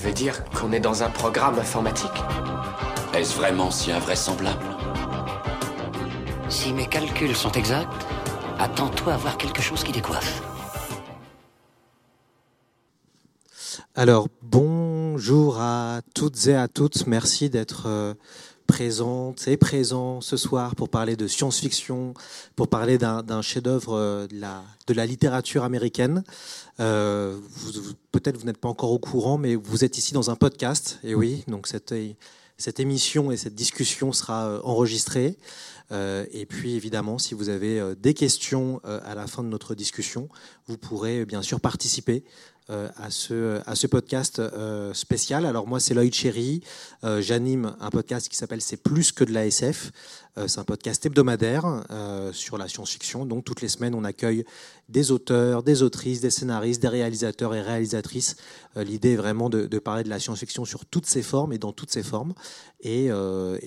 Tu veux dire qu'on est dans un programme informatique Est-ce vraiment si invraisemblable Si mes calculs sont exacts, attends-toi à voir quelque chose qui décoiffe. Alors, bonjour à toutes et à toutes. Merci d'être présentes et présents ce soir pour parler de science-fiction, pour parler d'un chef-d'œuvre euh, de la, littérature américaine. Euh, Peut-être vous n'êtes pas encore au courant, mais vous êtes ici dans un podcast. Et oui, donc cette, émission et cette discussion sera euh, enregistrée. Et puis évidemment, si vous avez des questions à la fin de notre discussion, vous pourrez bien sûr participer à, ce, à ce podcast euh, spécial. Alors moi, c'est Lloyd Cherry. Euh, J'anime un podcast qui s'appelle C'est plus que de la SF. Euh, c'est un podcast hebdomadaire euh, sur la science-fiction. Donc toutes les semaines, on accueille des auteurs, des autrices, des scénaristes, des réalisateurs et réalisatrices. Euh, L'idée est vraiment de, parler de la science-fiction sur toutes ses formes et dans toutes ses formes. Et,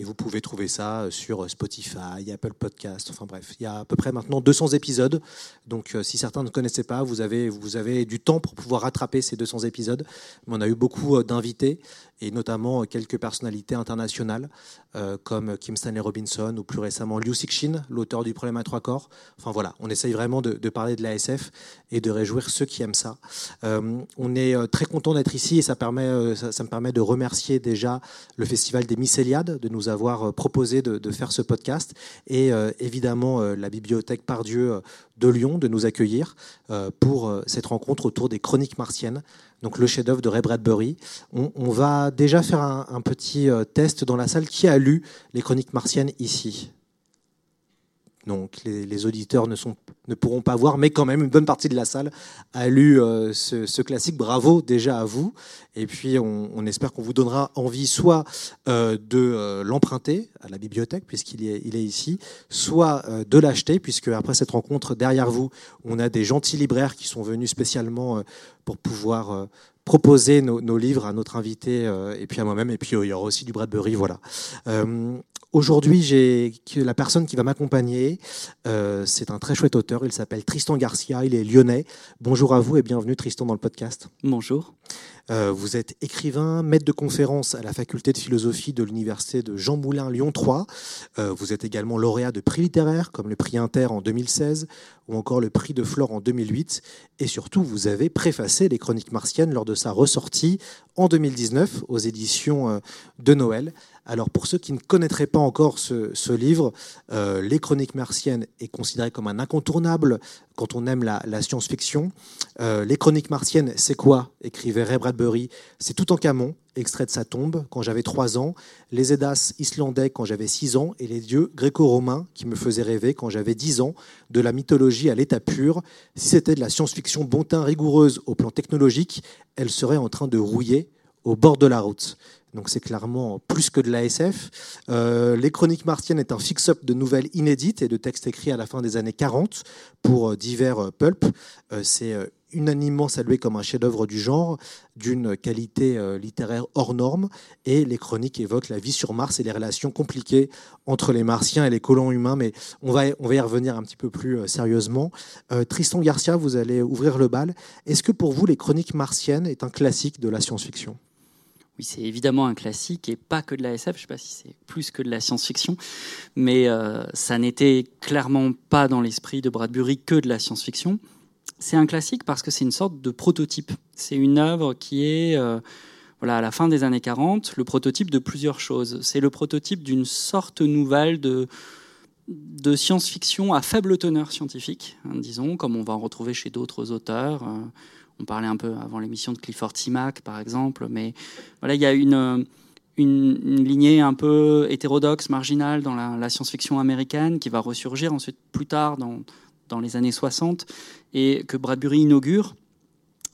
vous pouvez trouver ça sur Spotify, Apple Podcast, enfin bref, il y a à peu près maintenant 200 épisodes. Donc si certains ne connaissaient pas, vous avez, vous avez du temps pour pouvoir rattraper ces 200 épisodes. Mais on a eu beaucoup d'invités et notamment euh, quelques personnalités internationales euh, comme Kim Stanley Robinson ou plus récemment Liu Cixin, l'auteur du Problème à trois corps. Enfin voilà, on essaye vraiment de, parler de la SF et de réjouir ceux qui aiment ça. Euh, on est très content d'être ici et ça, me permet de remercier déjà le Festival des Mycéliades de nous avoir proposé de, faire ce podcast et évidemment la Bibliothèque Pardieu de Lyon de nous accueillir pour cette rencontre autour des Chroniques martiennes, donc le chef-d'œuvre de Ray Bradbury. On, va déjà faire un, un petit euh, test dans la salle. Qui a lu les Chroniques martiennes ici? Donc les, auditeurs ne, pourront pas voir, mais quand même une bonne partie de la salle a lu euh, ce, classique. Bravo déjà à vous. Et puis on, espère qu'on vous donnera envie soit euh, de euh, l'emprunter à la bibliothèque puisqu'il est, est ici, soit de l'acheter puisque après cette rencontre derrière vous, on a des gentils libraires qui sont venus spécialement pour pouvoir proposer nos, livres à notre invité euh, et puis à moi-même. Et puis euh, il y aura aussi du Bradbury, voilà. Euh, Aujourd'hui, j'ai la personne qui va m'accompagner. c'est un très chouette auteur. Il s'appelle Tristan Garcia. Il est lyonnais. Bonjour à vous et bienvenue Tristan dans le podcast. Bonjour. Euh, vous êtes écrivain, maître de conférence à la faculté de philosophie de l'université de Jean Moulin Lyon 3. Euh, vous êtes également lauréat de prix littéraires comme le prix Inter en 2016 ou encore le prix de Flore en 2008. Et surtout, vous avez préfacé les Chroniques martiennes lors de sa ressortie en 2019 aux éditions euh, de Noël. Alors pour ceux qui ne connaîtraient pas encore ce, livre, euh, Les Chroniques martiennes est considéré comme un incontournable quand on aime la, la science-fiction. Euh, les Chroniques martiennes, c'est quoi? écrivait Ray Bradbury. C'est tout en Camon, extrait de sa tombe, quand j'avais 3 ans, les Edas islandais quand j'avais 6 ans, et les dieux gréco-romains qui me faisaient rêver quand j'avais 10 ans, de la mythologie à l'état pur. Si c'était de la science-fiction bon teint rigoureuse au plan technologique, elle serait en train de rouiller au bord de la route. Donc c'est clairement plus que de la SF. Euh, les Chroniques martiennes est un fix-up de nouvelles inédites et de textes écrits à la fin des années 40 pour euh, divers euh, pulps. Euh, c'est unanimement salué comme un chef-d'œuvre du genre, d'une qualité littéraire hors norme. Et les chroniques évoquent la vie sur Mars et les relations compliquées entre les Martiens et les colons humains. Mais on va, y revenir un petit peu plus sérieusement. Tristan Garcia, vous allez ouvrir le bal. Est-ce que pour vous, les Chroniques martiennes est un classique de la science-fiction? Oui, c'est évidemment un classique et pas que de la SF. Je ne sais pas si c'est plus que de la science-fiction, mais euh, ça n'était clairement pas dans l'esprit de Bradbury que de la science-fiction. C'est un classique parce que c'est une sorte de prototype. C'est une œuvre qui est, euh, voilà, à la fin des années 40, le prototype de plusieurs choses. C'est le prototype d'une sorte nouvelle de science-fiction à faible teneur scientifique, hein, disons, comme on va en retrouver chez d'autres auteurs. Euh, on parlait un peu avant l'émission de Clifford Timac, par exemple, mais voilà, il y a une, une, lignée un peu hétérodoxe, marginale dans la, la science-fiction américaine qui va ressurgir ensuite plus tard dans, dans les années 60 et que Bradbury inaugure.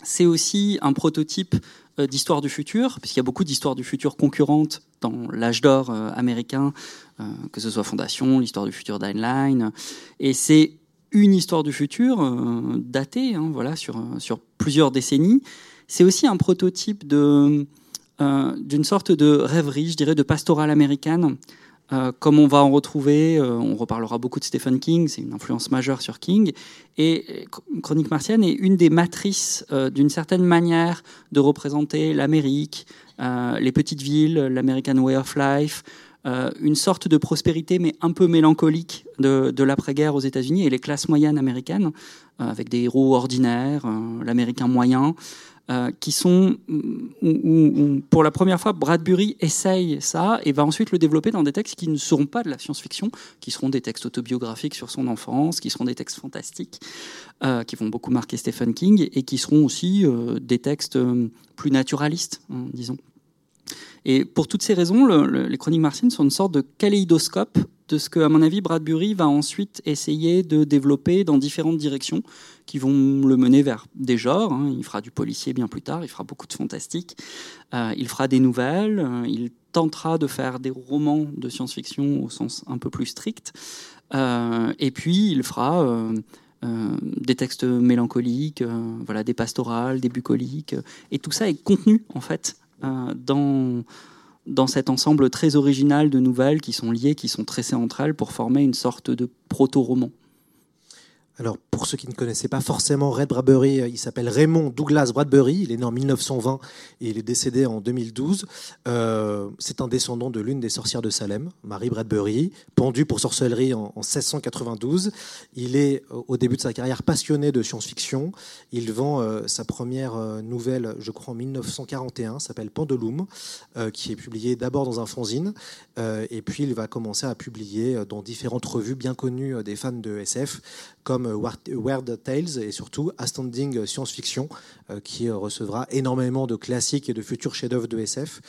C'est aussi un prototype euh, d'histoire du futur, puisqu'il y a beaucoup d'histoires du futur concurrentes dans l'âge d'or euh, américain, euh, que ce soit Fondation, l'histoire du futur d'Heinlein. Et c'est une histoire du futur datée, hein, voilà, sur, sur plusieurs décennies. C'est aussi un prototype de, d'une sorte de rêverie, je dirais, de pastorale américaine euh, comme on va en retrouver, euh, on reparlera beaucoup de Stephen King, c'est une influence majeure sur King. Et Chronique martienne est une des matrices euh, d'une certaine manière de représenter l'Amérique, les petites villes, l'American Way of Life, une sorte de prospérité mais un peu mélancolique de, de l'après-guerre aux États-Unis et les classes moyennes américaines, avec des héros ordinaires, l'Américain moyen. Euh, qui sont où, pour la première fois Bradbury essaye ça et va ensuite le développer dans des textes qui ne seront pas de la science-fiction, qui seront des textes autobiographiques sur son enfance, qui seront des textes fantastiques, euh, qui vont beaucoup marquer Stephen King et qui seront aussi euh, des textes plus naturalistes, hein, disons. Et pour toutes ces raisons, les chroniques martiennes sont une sorte de kaléidoscope de ce que, à mon avis, Bradbury va ensuite essayer de développer dans différentes directions qui vont le mener vers des genres. Hein. Il fera du policier bien plus tard, il fera beaucoup de fantastique, euh, il fera des nouvelles, euh, il tentera de faire des romans de science-fiction au sens un peu plus strict, euh, et puis il fera des textes mélancoliques, voilà, des pastorales, des bucoliques, et tout ça est contenu en fait dans dans cet ensemble très original de nouvelles qui sont liées, qui sont tressées entre elles pour former une sorte de proto-roman. Alors, pour ceux qui ne connaissaient pas forcément Red Bradbury, euh, il s'appelle Raymond Douglas Bradbury. Il est né en 1920 et il est décédé en 2012. Euh, c'est un descendant de l'une des sorcières de Salem, Marie Bradbury, pendue pour sorcellerie en, 1692. Il est, au début de sa carrière, passionné de science-fiction. Il vend euh, sa première nouvelle, je crois, en 1941, s'appelle Pendulum, qui est publiée d'abord dans un fanzine. et puis, il va commencer à publier dans différentes revues bien connues des fans de SF, comme Weird Tales et surtout Astounding Science Fiction, euh, qui recevra énormément de classiques et de futurs chefs-d'œuvre de SF.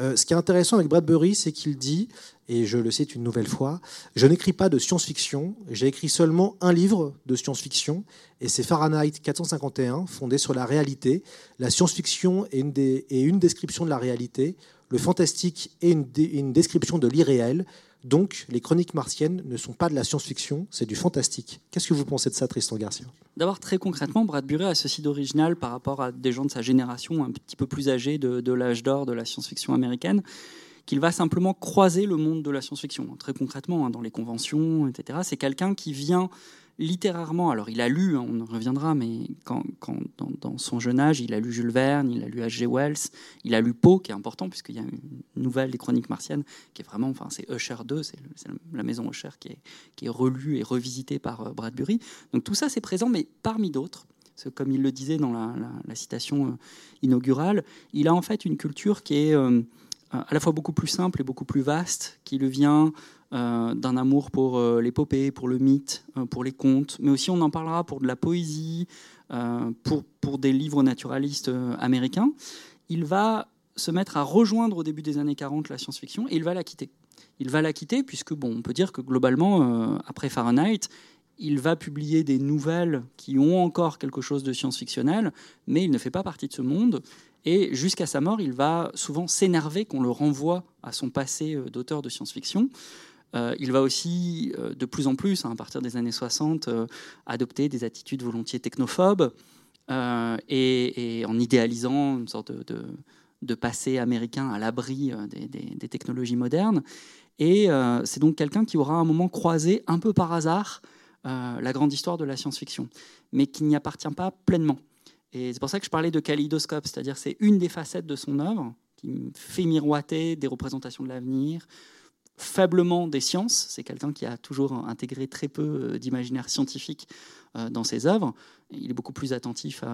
Euh, ce qui est intéressant avec Bradbury, c'est qu'il dit, et je le cite une nouvelle fois, Je n'écris pas de science-fiction, j'ai écrit seulement un livre de science-fiction, et c'est Fahrenheit 451, fondé sur la réalité. La science-fiction est une, description de la réalité, le fantastique est une description de l'irréel, donc, les chroniques martiennes ne sont pas de la science-fiction, c'est du fantastique. Qu'est-ce que vous pensez de ça, Tristan Garcia? D'abord, très concrètement, Bradbury a ceci d'original par rapport à des gens de sa génération un petit peu plus âgés de, l'âge d'or de la science-fiction américaine, qu'il va simplement croiser le monde de la science-fiction. Très concrètement, hein, dans les conventions, etc. C'est quelqu'un qui vient littérairement, alors il a lu, hein, on en reviendra, mais quand, dans, son jeune âge, il a lu Jules Verne, il a lu H.G. Wells, il a lu Poe, qui est important, puisqu'il y a une nouvelle des Chroniques martiennes, qui est vraiment, enfin, c'est Usher 2, c'est la maison Usher qui est, qui est relue et revisitée par euh, Bradbury. Donc tout ça, c'est présent, mais parmi d'autres, comme il le disait dans la, citation euh, inaugurale, il a en fait une culture qui est euh, à la fois beaucoup plus simple et beaucoup plus vaste, qui le vient euh, d'un amour pour euh, l'épopée, pour le mythe, euh, pour les contes, mais aussi on en parlera pour de la poésie, pour, pour des livres naturalistes américains. Il va se mettre à rejoindre au début des années 40 la science-fiction et il va la quitter. Il va la quitter puisque, bon, on peut dire que globalement, après Fahrenheit, il va publier des nouvelles qui ont encore quelque chose de science-fictionnel, mais il ne fait pas partie de ce monde. Et jusqu'à sa mort, il va souvent s'énerver qu'on le renvoie à son passé d'auteur de science-fiction. Euh, il va aussi, euh, de plus en plus, hein, à partir des années 60, euh, adopter des attitudes volontiers technophobes et, en idéalisant une sorte de, passé américain à l'abri des, technologies modernes. Et c'est donc quelqu'un qui aura un moment croisé, un peu par hasard, la grande histoire de la science-fiction, mais qui n'y appartient pas pleinement. Et c'est pour ça que je parlais de kaléidoscope, c'est-à-dire c'est une des facettes de son œuvre qui fait miroiter des représentations de l'avenir, faiblement des sciences. C'est quelqu'un qui a toujours intégré très peu euh, d'imaginaire scientifique euh, dans ses œuvres. Il est beaucoup plus attentif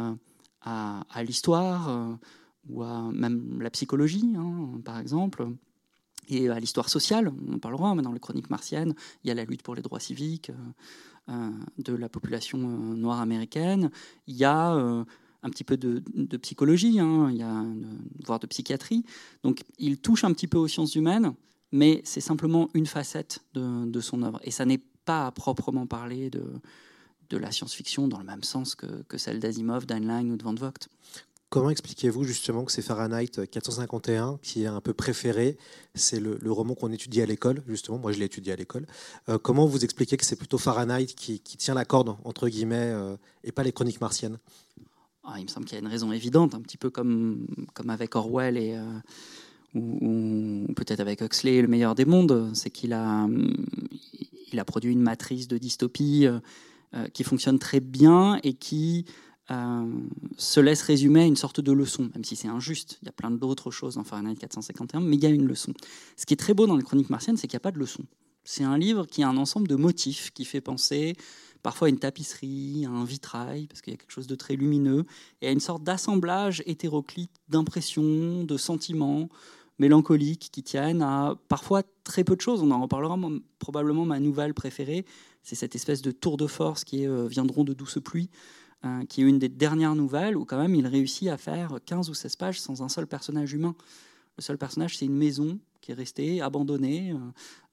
à, l'histoire euh, ou à même la psychologie, hein, par exemple, et à l'histoire sociale. On en parlera, mais dans les chroniques martiennes, il y a la lutte pour les droits civiques de la population noire américaine. Il y a un petit peu de, psychologie, hein. il y a, voire de psychiatrie. Donc il touche un petit peu aux sciences humaines, mais c'est simplement une facette de, son œuvre. Et ça n'est pas à proprement parler de, de la science-fiction dans le même sens que, que celle d'Asimov, d'Heinlein ou de Van Vogt comment expliquez-vous justement que c'est Fahrenheit 451 qui est un peu préféré? C'est le, roman qu'on étudie à l'école, justement. Moi, je l'ai étudié à l'école. Euh, comment vous expliquez que c'est plutôt Fahrenheit qui, tient la corde, entre guillemets, euh, et pas les chroniques martiennes? Ah, Il me semble qu'il y a une raison évidente, un petit peu comme, comme avec Orwell et. Euh, ou, peut-être avec Huxley, le meilleur des mondes, c'est qu'il a, il a produit une matrice de dystopie qui fonctionne très bien et qui euh, se laisse résumer à une sorte de leçon, même si c'est injuste. Il y a plein d'autres choses dans Fahrenheit 451, mais il y a une leçon. Ce qui est très beau dans les chroniques martiennes, c'est qu'il n'y a pas de leçon. C'est un livre qui a un ensemble de motifs qui fait penser parfois à une tapisserie, à un vitrail, parce qu'il y a quelque chose de très lumineux, et à une sorte d'assemblage hétéroclite d'impressions, de sentiments mélancoliques qui tiennent à parfois très peu de choses. On en reparlera probablement ma nouvelle préférée, c'est cette espèce de tour de force qui est euh, Viendront de douces pluies, euh, qui est une des dernières nouvelles où quand même il réussit à faire 15 ou 16 pages sans un seul personnage humain. Le seul personnage, c'est une maison qui est restée abandonnée. Euh,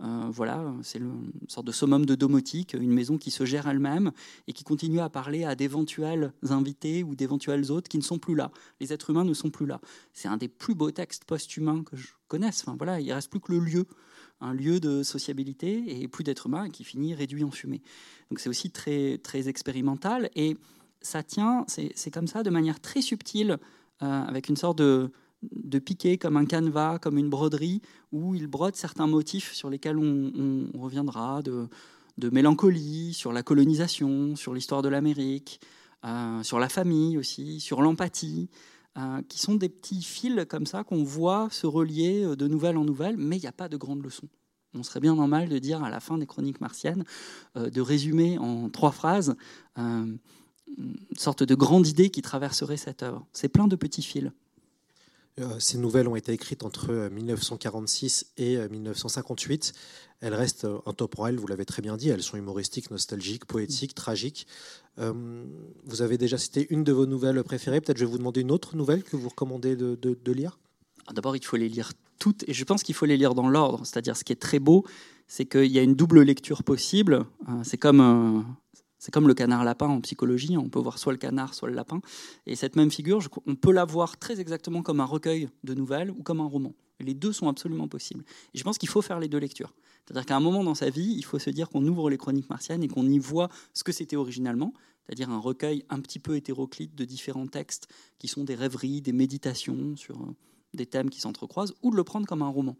euh, voilà, c'est une sorte de summum de domotique, une maison qui se gère elle-même et qui continue à parler à d'éventuels invités ou d'éventuels autres qui ne sont plus là. Les êtres humains ne sont plus là. C'est un des plus beaux textes post-humains que je connaisse. Enfin, voilà, il reste plus que le lieu un lieu de sociabilité et plus d'êtres humains qui finit réduit en fumée. Donc c'est aussi très, très expérimental et ça tient, c'est comme ça, de manière très subtile, euh, avec une sorte de, de piqué, comme un canevas, comme une broderie, où il brode certains motifs sur lesquels on, reviendra, de, mélancolie, sur la colonisation, sur l'histoire de l'Amérique, euh, sur la famille aussi, sur l'empathie, euh, qui sont des petits fils comme ça qu'on voit se relier de nouvelle en nouvelle, mais il n'y a pas de grande leçon. On serait bien normal de dire à la fin des chroniques martiennes, de résumer en trois phrases une sorte de grande idée qui traverserait cette œuvre. C'est plein de petits fils. Euh, ces nouvelles ont été écrites entre 1946 euh, et 1958. Euh, elles restent intemporelles, vous l'avez très bien dit. Elles sont humoristiques, nostalgiques, poétiques, tragiques. vous avez déjà cité une de vos nouvelles préférées. Peut-être je vais vous demander une autre nouvelle que vous recommandez de, de lire. Ah, d'abord, il faut les lire toutes, et je pense qu'il faut les lire dans l'ordre. C'est-à-dire, ce qui est très beau, c'est qu'il y a une double lecture possible. C'est comme c'est comme le canard-lapin en psychologie, on peut voir soit le canard, soit le lapin. Et cette même figure, on peut la voir très exactement comme un recueil de nouvelles ou comme un roman. les deux sont absolument possibles. Et je pense qu'il faut faire les deux lectures. C'est-à-dire qu'à un moment dans sa vie, il faut se dire qu'on ouvre les chroniques martiennes et qu'on y voit ce que c'était originalement, c'est-à-dire un recueil un petit peu hétéroclite de différents textes qui sont des rêveries, des méditations sur euh, des thèmes qui s'entrecroisent, ou de le prendre comme un roman.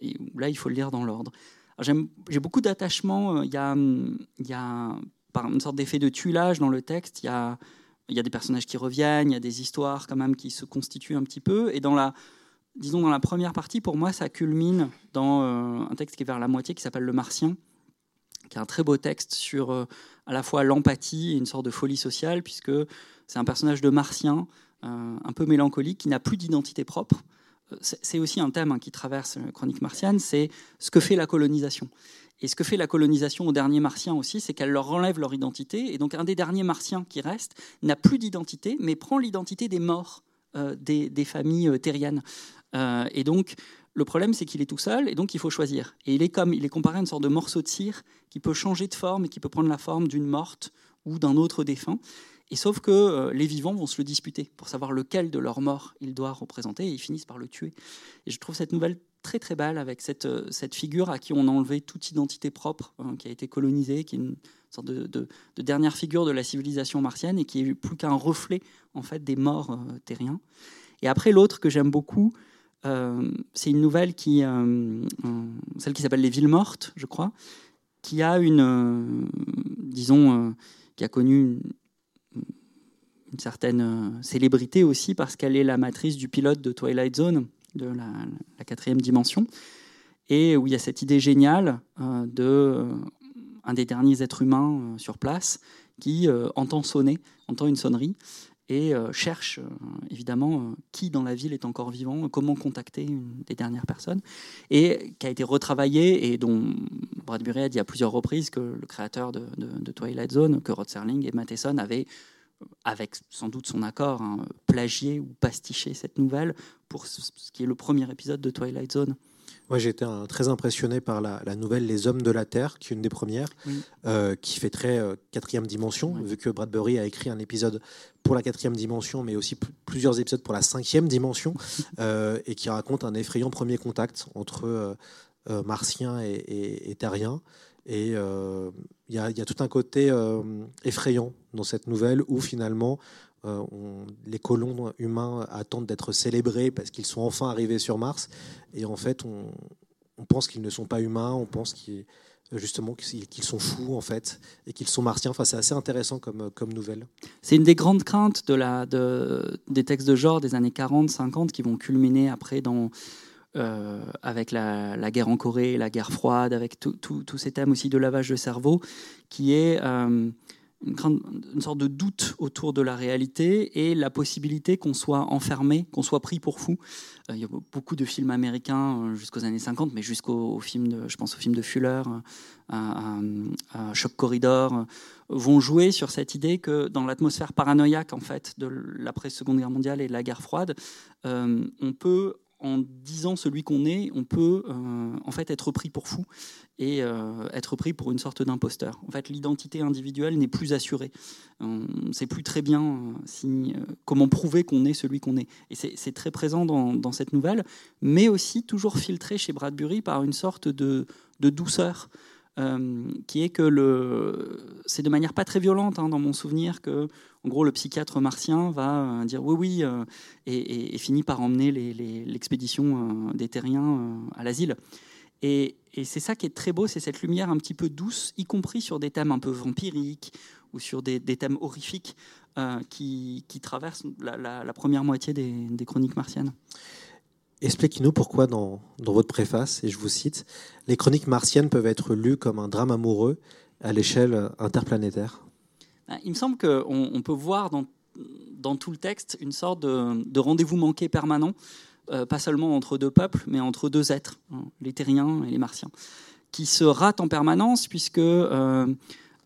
Et là, il faut le lire dans l'ordre. J'ai beaucoup d'attachement. Euh, il y a, il y a par une sorte d'effet de tuilage dans le texte. Il y a, des personnages qui reviennent, il y a des histoires quand même qui se constituent un petit peu. Et dans la, disons dans la première partie, pour moi, ça culmine dans euh, un texte qui est vers la moitié, qui s'appelle Le Martien, qui est un très beau texte sur euh, à la fois l'empathie et une sorte de folie sociale, puisque c'est un personnage de martien, euh, un peu mélancolique, qui n'a plus d'identité propre. C'est aussi un thème hein, qui traverse Chronique martienne, c'est ce que fait la colonisation. Et ce que fait la colonisation aux derniers martiens aussi, c'est qu'elle leur enlève leur identité. Et donc un des derniers martiens qui reste n'a plus d'identité, mais prend l'identité des morts euh, des, familles euh, terriennes. Euh, et donc le problème, c'est qu'il est tout seul, et donc il faut choisir. Et il est comme, il est comparé à une sorte de morceau de cire qui peut changer de forme et qui peut prendre la forme d'une morte ou d'un autre défunt. Et sauf que les vivants vont se le disputer pour savoir lequel de leurs morts il doit représenter, et ils finissent par le tuer. Et je trouve cette nouvelle très très belle avec cette, euh, cette figure à qui on a enlevé toute identité propre, hein, qui a été colonisée, qui est une sorte de, de, dernière figure de la civilisation martienne et qui est plus qu'un reflet en fait des morts euh, terriens. Et après l'autre que j'aime beaucoup, euh, c'est une nouvelle qui, celle qui s'appelle Les Villes mortes, je crois, qui a une, disons, qui a connu une certaine célébrité aussi parce qu'elle est la matrice du pilote de Twilight Zone de la, quatrième dimension, et où il y a cette idée géniale euh, de euh, un des derniers êtres humains euh, sur place qui entend sonner, entend une sonnerie et cherche évidemment qui dans la ville est encore vivant, comment contacter des dernières personnes, et qui a été retravaillé et dont Bradbury a dit à plusieurs reprises que le créateur de, de Twilight Zone, que Rod Serling et Matheson avaient avec sans doute son accord, hein, plagier ou pasticher cette nouvelle pour ce, qui est le premier épisode de Twilight Zone. Moi, j'ai été très impressionné par la, nouvelle Les Hommes de la Terre, qui est une des premières, euh, qui fait très euh, quatrième dimension, vu que Bradbury a écrit un épisode pour la quatrième dimension, mais aussi plusieurs épisodes pour la cinquième dimension et qui raconte un effrayant premier contact entre martiens et, et, et terriens. Et il y, a tout un côté effrayant dans cette nouvelle où finalement euh, les colons humains attendent d'être célébrés parce qu'ils sont enfin arrivés sur Mars. Et en fait, on, pense qu'ils ne sont pas humains, on pense justement qu'ils sont fous en fait et qu'ils sont martiens. Enfin, c'est assez intéressant comme, nouvelle. C'est une des grandes craintes des textes de genre des années 40-50 qui vont culminer après dans, euh, avec la, guerre en Corée, la guerre froide, avec tous ces thèmes aussi de lavage de cerveau, qui est euh, une, sorte de doute autour de la réalité et la possibilité qu'on soit enfermé, qu'on soit pris pour fou. Euh, il y a beaucoup de films américains jusqu'aux années 50, mais jusqu'au film de, je pense au film de Fuller, euh, Shock Corridor, vont jouer sur cette idée que dans l'atmosphère paranoïaque en fait de l'après-seconde guerre mondiale et de la guerre froide, on peut en disant celui qu'on est, on peut euh, en fait être pris pour fou et euh, être pris pour une sorte d'imposteur. En fait, l'identité individuelle n'est plus assurée. On ne sait plus très bien euh, comment prouver qu'on est celui qu'on est. Et c'est très présent dans, cette nouvelle, mais aussi toujours filtré chez Bradbury par une sorte de douceur. Qui est que le, c'est de manière pas très violente hein, dans mon souvenir que en gros, le psychiatre martien va euh, dire oui, oui, euh, et, finit par emmener l'expédition euh, des terriens à l'asile. Et, c'est ça qui est très beau, c'est cette lumière un petit peu douce, y compris sur des thèmes un peu vampiriques ou sur des, thèmes horrifiques qui, traversent la, première moitié des, chroniques martiennes. Expliquez-nous pourquoi dans, votre préface, et je vous cite, les chroniques martiennes peuvent être lues comme un drame amoureux à l'échelle interplanétaire. Hein, il me semble qu'on peut voir dans, tout le texte une sorte de, rendez-vous manqué permanent, euh, pas seulement entre deux peuples, mais entre deux êtres, hein, les terriens et les martiens, qui se ratent en permanence, puisque euh,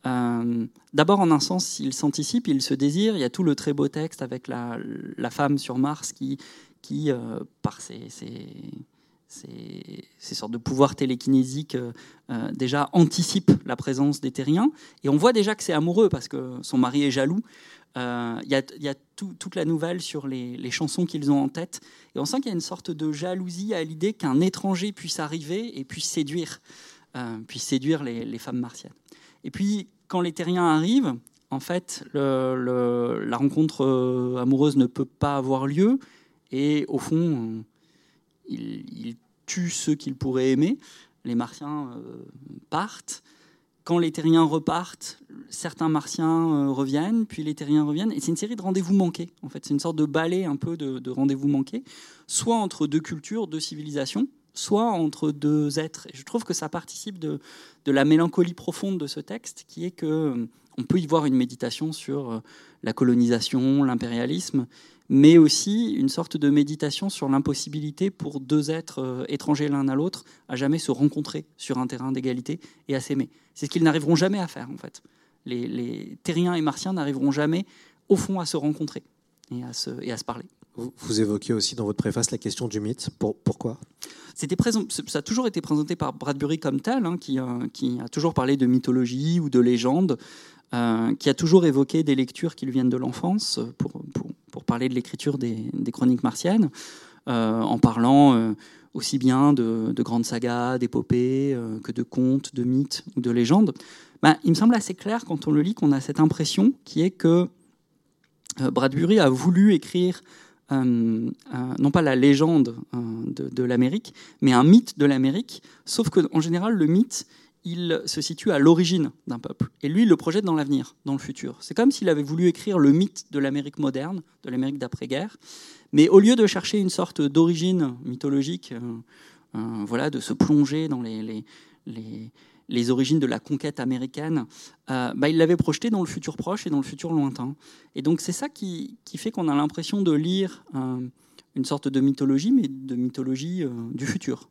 euh, d'abord, en un sens, ils s'anticipent, ils se désirent. Il y a tout le très beau texte avec la, femme sur Mars qui, qui par ses ces, sortes de pouvoirs télékinésiques euh, euh, déjà anticipent la présence des terriens. Et on voit déjà que c'est amoureux parce que son mari est jaloux. Euh, il y a, toute la nouvelle sur les, chansons qu'ils ont en tête. Et on sent qu'il y a une sorte de jalousie à l'idée qu'un étranger puisse arriver et puisse séduire, puisse séduire les, femmes martiennes. Et puis, quand les terriens arrivent, en fait, la rencontre amoureuse ne peut pas avoir lieu. Et au fond, ils, tue ceux qu'il pourrait aimer. Les Martiens euh, partent. Quand les Terriens repartent, certains Martiens euh, reviennent, puis les Terriens reviennent. Et c'est une série de rendez-vous manqués. En fait, c'est une sorte de balai un peu de, rendez-vous manqués, soit entre deux cultures, deux civilisations, soit entre deux êtres. Et je trouve que ça participe de, de la mélancolie profonde de ce texte, qui est que euh, on peut y voir une méditation sur la colonisation, l'impérialisme, mais aussi une sorte de méditation sur l'impossibilité pour deux êtres euh, étrangers l'un à l'autre à jamais se rencontrer sur un terrain d'égalité et à s'aimer. C'est ce qu'ils n'arriveront jamais à faire, en fait. Les, terriens et martiens n'arriveront jamais, au fond, à se rencontrer et à se, et à se parler. Vous, évoquez aussi dans votre préface la question du mythe. pourquoi? C'était Ça a toujours été présenté par Bradbury comme tel, hein, qui, qui, a toujours parlé de mythologie ou de légende, euh, qui a toujours évoqué des lectures qui lui viennent de l'enfance pour, pour, parler de l'écriture des, chroniques martiennes, euh, en parlant euh, aussi bien de, de grandes sagas, d'épopées, que de contes, de mythes ou de légendes. Ben, il me semble assez clair quand on le lit qu'on a cette impression qui est que Bradbury a voulu écrire non pas la légende de, de l'Amérique, mais un mythe de l'Amérique, sauf qu'en général, le mythe, il se situe à l'origine d'un peuple. Et lui, il le projette dans l'avenir, dans le futur. C'est comme s'il avait voulu écrire le mythe de l'Amérique moderne, de l'Amérique d'après-guerre. Mais au lieu de chercher une sorte d'origine mythologique, euh, euh, voilà, de se plonger dans les, les, origines de la conquête américaine, euh, bah, il l'avait projeté dans le futur proche et dans le futur lointain. Et donc c'est ça qui, qui, fait qu'on a l'impression de lire une sorte de mythologie, mais de mythologie du futur.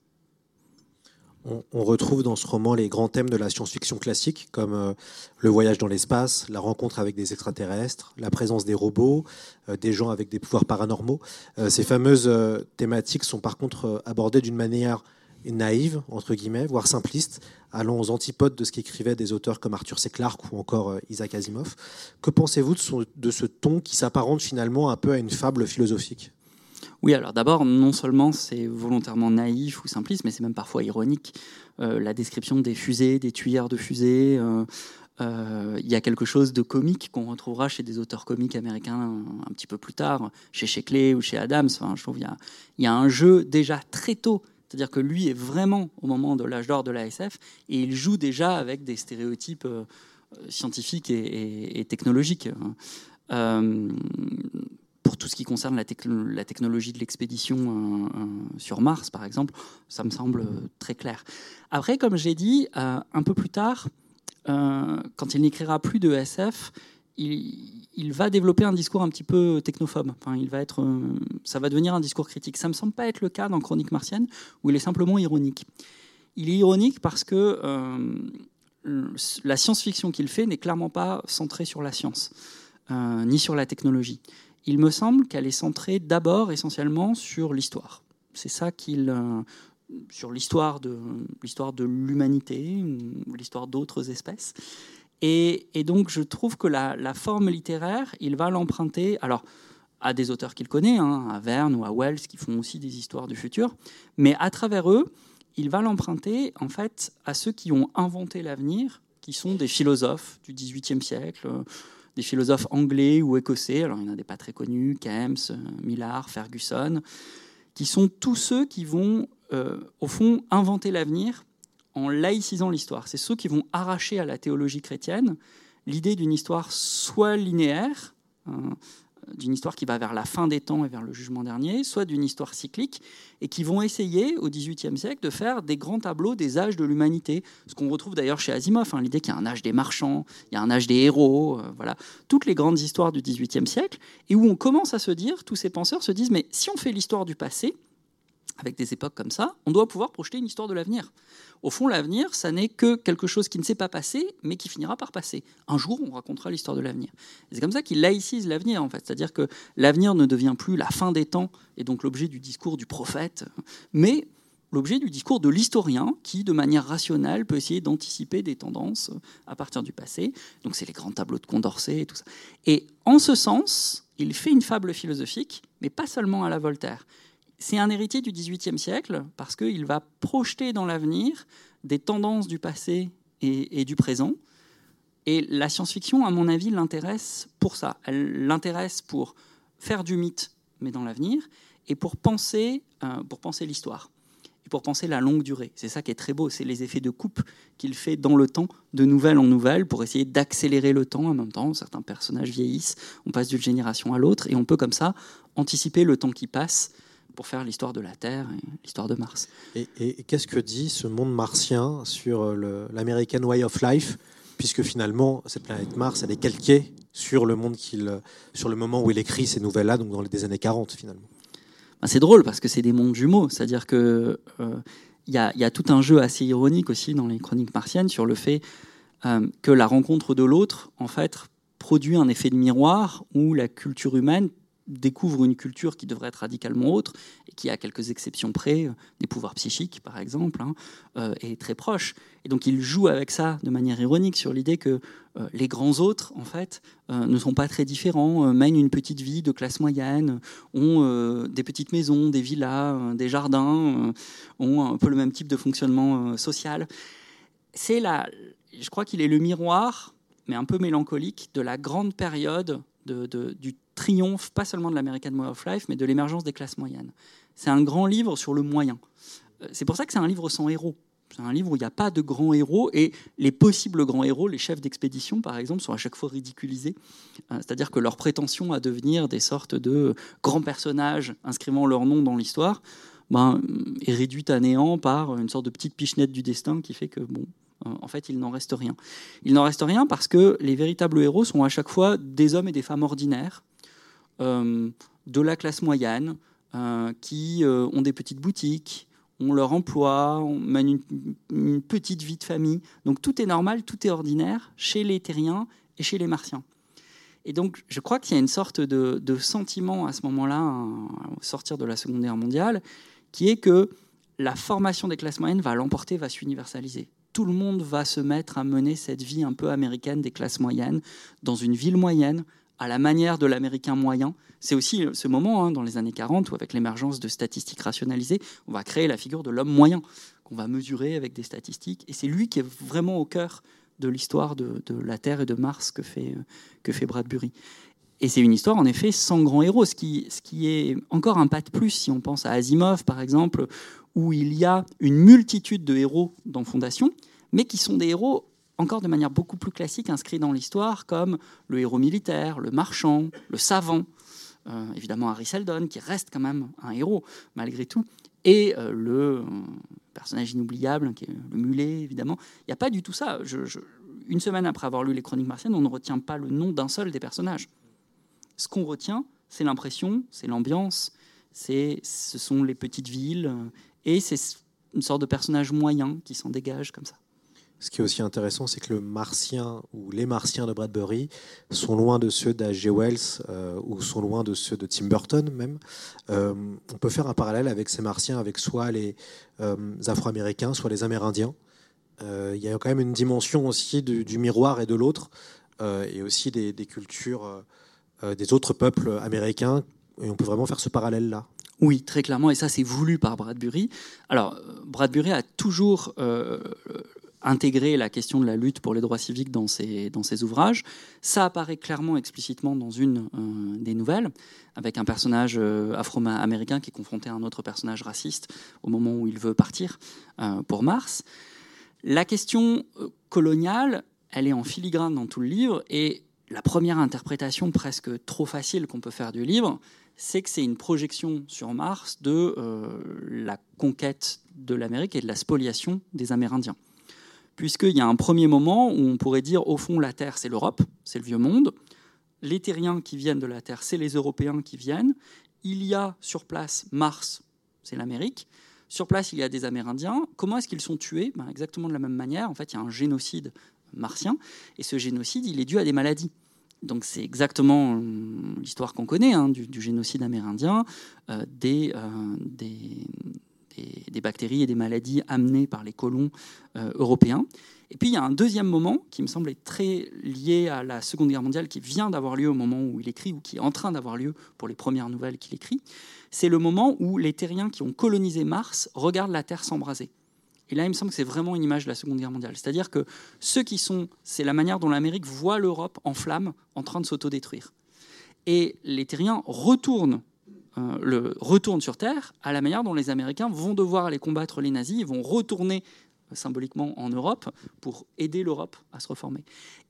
On, retrouve dans ce roman les grands thèmes de la science-fiction classique, comme euh, le voyage dans l'espace, la rencontre avec des extraterrestres, la présence des robots, euh, des gens avec des pouvoirs paranormaux. Euh, ces fameuses thématiques sont par contre abordées d'une manière naïve, entre guillemets, voire simpliste, allant aux antipodes de ce qu'écrivaient des auteurs comme Arthur C. Clarke ou encore Isaac Asimov. Que pensez-vous de, de ce ton qui s'apparente finalement un peu à une fable philosophique? Oui, alors d'abord, non seulement c'est volontairement naïf ou simpliste, mais c'est même parfois ironique. Euh, la description des fusées, des tuyères de fusées, euh, euh, il y a quelque chose de comique qu'on retrouvera chez des auteurs comiques américains un, petit peu plus tard, chez Sheckley ou chez Adams. Enfin, je trouve qu'il y, a un jeu déjà très tôt. C'est-à-dire que lui est vraiment au moment de l'âge d'or de la SF et il joue déjà avec des stéréotypes scientifiques et, technologiques pour tout ce qui concerne la, technologie de l'expédition euh, euh, sur Mars, par exemple, ça me semble euh, très clair. Après, comme j'ai dit, un peu plus tard, quand il n'écrira plus de SF, il, va développer un discours un petit peu technophobe. Enfin, il va être, ça va devenir un discours critique. Ça me semble pas être le cas dans Chronique martienne, où il est simplement ironique. Il est ironique parce que la science-fiction qu'il fait n'est clairement pas centrée sur la science, ni sur la technologie il me semble qu'elle est centrée d'abord essentiellement sur l'histoire. C'est ça qu'il euh, sur l'histoire de l'humanité, l'histoire d'autres espèces. Et, donc je trouve que la, forme littéraire, il va l'emprunter. Alors à des auteurs qu'il connaît, hein, à Verne ou à Wells, qui font aussi des histoires du futur, mais à travers eux, il va l'emprunter en fait à ceux qui ont inventé l'avenir, qui sont des philosophes du XVIIIe siècle, des philosophes anglais ou écossais, alors il y en a des pas très connus, euh, Millard, Ferguson, qui sont tous ceux qui vont, euh, au fond, inventer l'avenir en laïcisant l'histoire. C'est ceux qui vont arracher à la théologie chrétienne l'idée d'une histoire soit linéaire, hein, d'une histoire qui va vers la fin des temps et vers le jugement dernier, soit d'une histoire cyclique, et qui vont essayer au XVIIIe siècle de faire des grands tableaux des âges de l'humanité. Ce qu'on retrouve d'ailleurs chez Asimov, hein, l'idée qu'il y a un âge des marchands, il y a un âge des héros, euh, voilà, toutes les grandes histoires du XVIIIe siècle, et où on commence à se dire, tous ces penseurs se disent, mais si on fait l'histoire du passé, avec des époques comme ça, on doit pouvoir projeter une histoire de l'avenir. Au fond, l'avenir, ça n'est que quelque chose qui ne s'est pas passé, mais qui finira par passer. Un jour, on racontera l'histoire de l'avenir. C'est comme ça qu'il laïcise l'avenir, en fait. C'est-à-dire que l'avenir ne devient plus la fin des temps, et donc l'objet du discours du prophète, mais l'objet du discours de l'historien, qui, de manière rationnelle, peut essayer d'anticiper des tendances à partir du passé. Donc, c'est les grands tableaux de Condorcet et tout ça. Et en ce sens, il fait une fable philosophique, mais pas seulement à la Voltaire. C'est un héritier du XVIIIe siècle parce qu'il va projeter dans l'avenir des tendances du passé et, du présent. Et la science-fiction, à mon avis, l'intéresse pour ça. Elle l'intéresse pour faire du mythe, mais dans l'avenir, et pour penser, euh, pour penser l'histoire, et pour penser la longue durée. C'est ça qui est très beau, c'est les effets de coupe qu'il fait dans le temps, de nouvelle en nouvelle, pour essayer d'accélérer le temps en même temps. Certains personnages vieillissent, on passe d'une génération à l'autre, et on peut comme ça anticiper le temps qui passe pour faire l'histoire de la Terre et l'histoire de Mars. Et, qu'est-ce que dit ce monde martien sur euh, l'American Way of Life Puisque finalement, cette planète Mars, elle est calquée sur le, monde qu'il, sur le moment où il écrit ces nouvelles-là, donc dans les années 40 finalement. Ben, c'est drôle parce que c'est des mondes jumeaux, c'est-à-dire que euh, il y, a tout un jeu assez ironique aussi dans les chroniques martiennes sur le fait euh, que la rencontre de l'autre, en fait, produit un effet de miroir où la culture humaine découvre une culture qui devrait être radicalement autre et qui, à quelques exceptions près, euh, des pouvoirs psychiques par exemple, hein, euh, est très proche. Et donc il joue avec ça de manière ironique sur l'idée que euh, les grands autres, en fait, ne sont pas très différents, mènent une petite vie de classe moyenne, ont des petites maisons, des villas, des jardins, ont un peu le même type de fonctionnement social. C'est là, je crois qu'il est le miroir, mais un peu mélancolique, de la grande période de, du triomphe, pas seulement de l'American Way of Life, mais de l'émergence des classes moyennes. C'est un grand livre sur le moyen. Euh, c'est pour ça que c'est un livre sans héros. C'est un livre où il n'y a pas de grands héros et les possibles grands héros, les chefs d'expédition par exemple, sont à chaque fois ridiculisés. Euh, c'est-à-dire que leur prétention à devenir des sortes de grands personnages inscrivant leur nom dans l'histoire ben, est réduite à néant par une sorte de petite pichenette du destin qui fait que bon, en fait, il n'en reste rien. Il n'en reste rien parce que les véritables héros sont à chaque fois des hommes et des femmes ordinaires, de la classe moyenne, euh, qui euh, ont des petites boutiques, ont leur emploi, mènent une, petite vie de famille. Donc tout est normal, tout est ordinaire chez les terriens et chez les martiens. Et donc je crois qu'il y a une sorte de, sentiment à ce moment-là, au sortir de la Seconde Guerre mondiale, qui est que la formation des classes moyennes va l'emporter, va s'universaliser. Tout le monde va se mettre à mener cette vie un peu américaine des classes moyennes, dans une ville moyenne, à la manière de l'américain moyen. C'est aussi ce moment, hein, dans les années 40, où avec l'émergence de statistiques rationalisées, on va créer la figure de l'homme moyen, qu'on va mesurer avec des statistiques. Et c'est lui qui est vraiment au cœur de l'histoire de, la Terre et de Mars que fait, que fait Bradbury. Et c'est une histoire, en effet, sans grand héros, ce qui est encore un pas de plus si on pense à Asimov, par exemple, où il y a une multitude de héros dans Fondation, mais qui sont des héros encore de manière beaucoup plus classique inscrits dans l'histoire, comme le héros militaire, le marchand, le savant, euh, évidemment Harry Seldon, qui reste quand même un héros malgré tout, et euh, le euh, personnage inoubliable, qui est le mulet, évidemment. Il n'y a pas du tout ça. une semaine après avoir lu les Chroniques martiennes, on ne retient pas le nom d'un seul des personnages. Ce qu'on retient, c'est l'impression, c'est l'ambiance, c'est, ce sont les petites villes, et c'est une sorte de personnage moyen qui s'en dégage comme ça. Ce qui est aussi intéressant, c'est que le martien ou les martiens de Bradbury sont loin de ceux d'H.G. Wells euh, ou sont loin de ceux de Tim Burton même. Euh, on peut faire un parallèle avec ces martiens avec soit les euh, Afro-Américains, soit les Amérindiens. Il y a quand même une dimension aussi du, miroir et de l'autre, et aussi des, des cultures des autres peuples américains. Et on peut vraiment faire ce parallèle-là. Oui, très clairement, et ça c'est voulu par Bradbury. Alors, Bradbury a toujours intégrer la question de la lutte pour les droits civiques dans ses, ouvrages. Ça apparaît clairement, explicitement dans une euh, des nouvelles, avec un personnage euh, afro-américain qui est confronté à un autre personnage raciste au moment où il veut partir euh, pour Mars. La question coloniale, elle est en filigrane dans tout le livre, et la première interprétation presque trop facile qu'on peut faire du livre, c'est que c'est une projection sur Mars de la conquête de l'Amérique et de la spoliation des Amérindiens puisqu'il y a un premier moment où on pourrait dire, au fond, la Terre, c'est l'Europe, c'est le vieux monde. Les terriens qui viennent de la Terre, c'est les Européens qui viennent. Il y a sur place Mars, c'est l'Amérique. Sur place, il y a des Amérindiens. Comment est-ce qu'ils sont tués? Ben, Exactement de la même manière. En fait, il y a un génocide martien. Et ce génocide, il est dû à des maladies. Donc c'est exactement euh, l'histoire qu'on connaît hein, du, génocide amérindien, euh, des, euh, des, des, bactéries et des maladies amenées par les colons euh, européens. Et puis il y a un deuxième moment qui me semble très lié à la Seconde Guerre mondiale, qui vient d'avoir lieu au moment où il écrit, ou qui est en train d'avoir lieu pour les premières nouvelles qu'il écrit. C'est le moment où les terriens qui ont colonisé Mars regardent la Terre s'embraser. Et là, il me semble que c'est vraiment une image de la Seconde Guerre mondiale. C'est-à-dire que ceux qui sont, c'est la manière dont l'Amérique voit l'Europe en flammes, en train de s'autodétruire. Et les terriens retournent euh, le retourne sur Terre à la manière dont les Américains vont devoir aller combattre les nazis, ils vont retourner euh, symboliquement en Europe pour aider l'Europe à se reformer.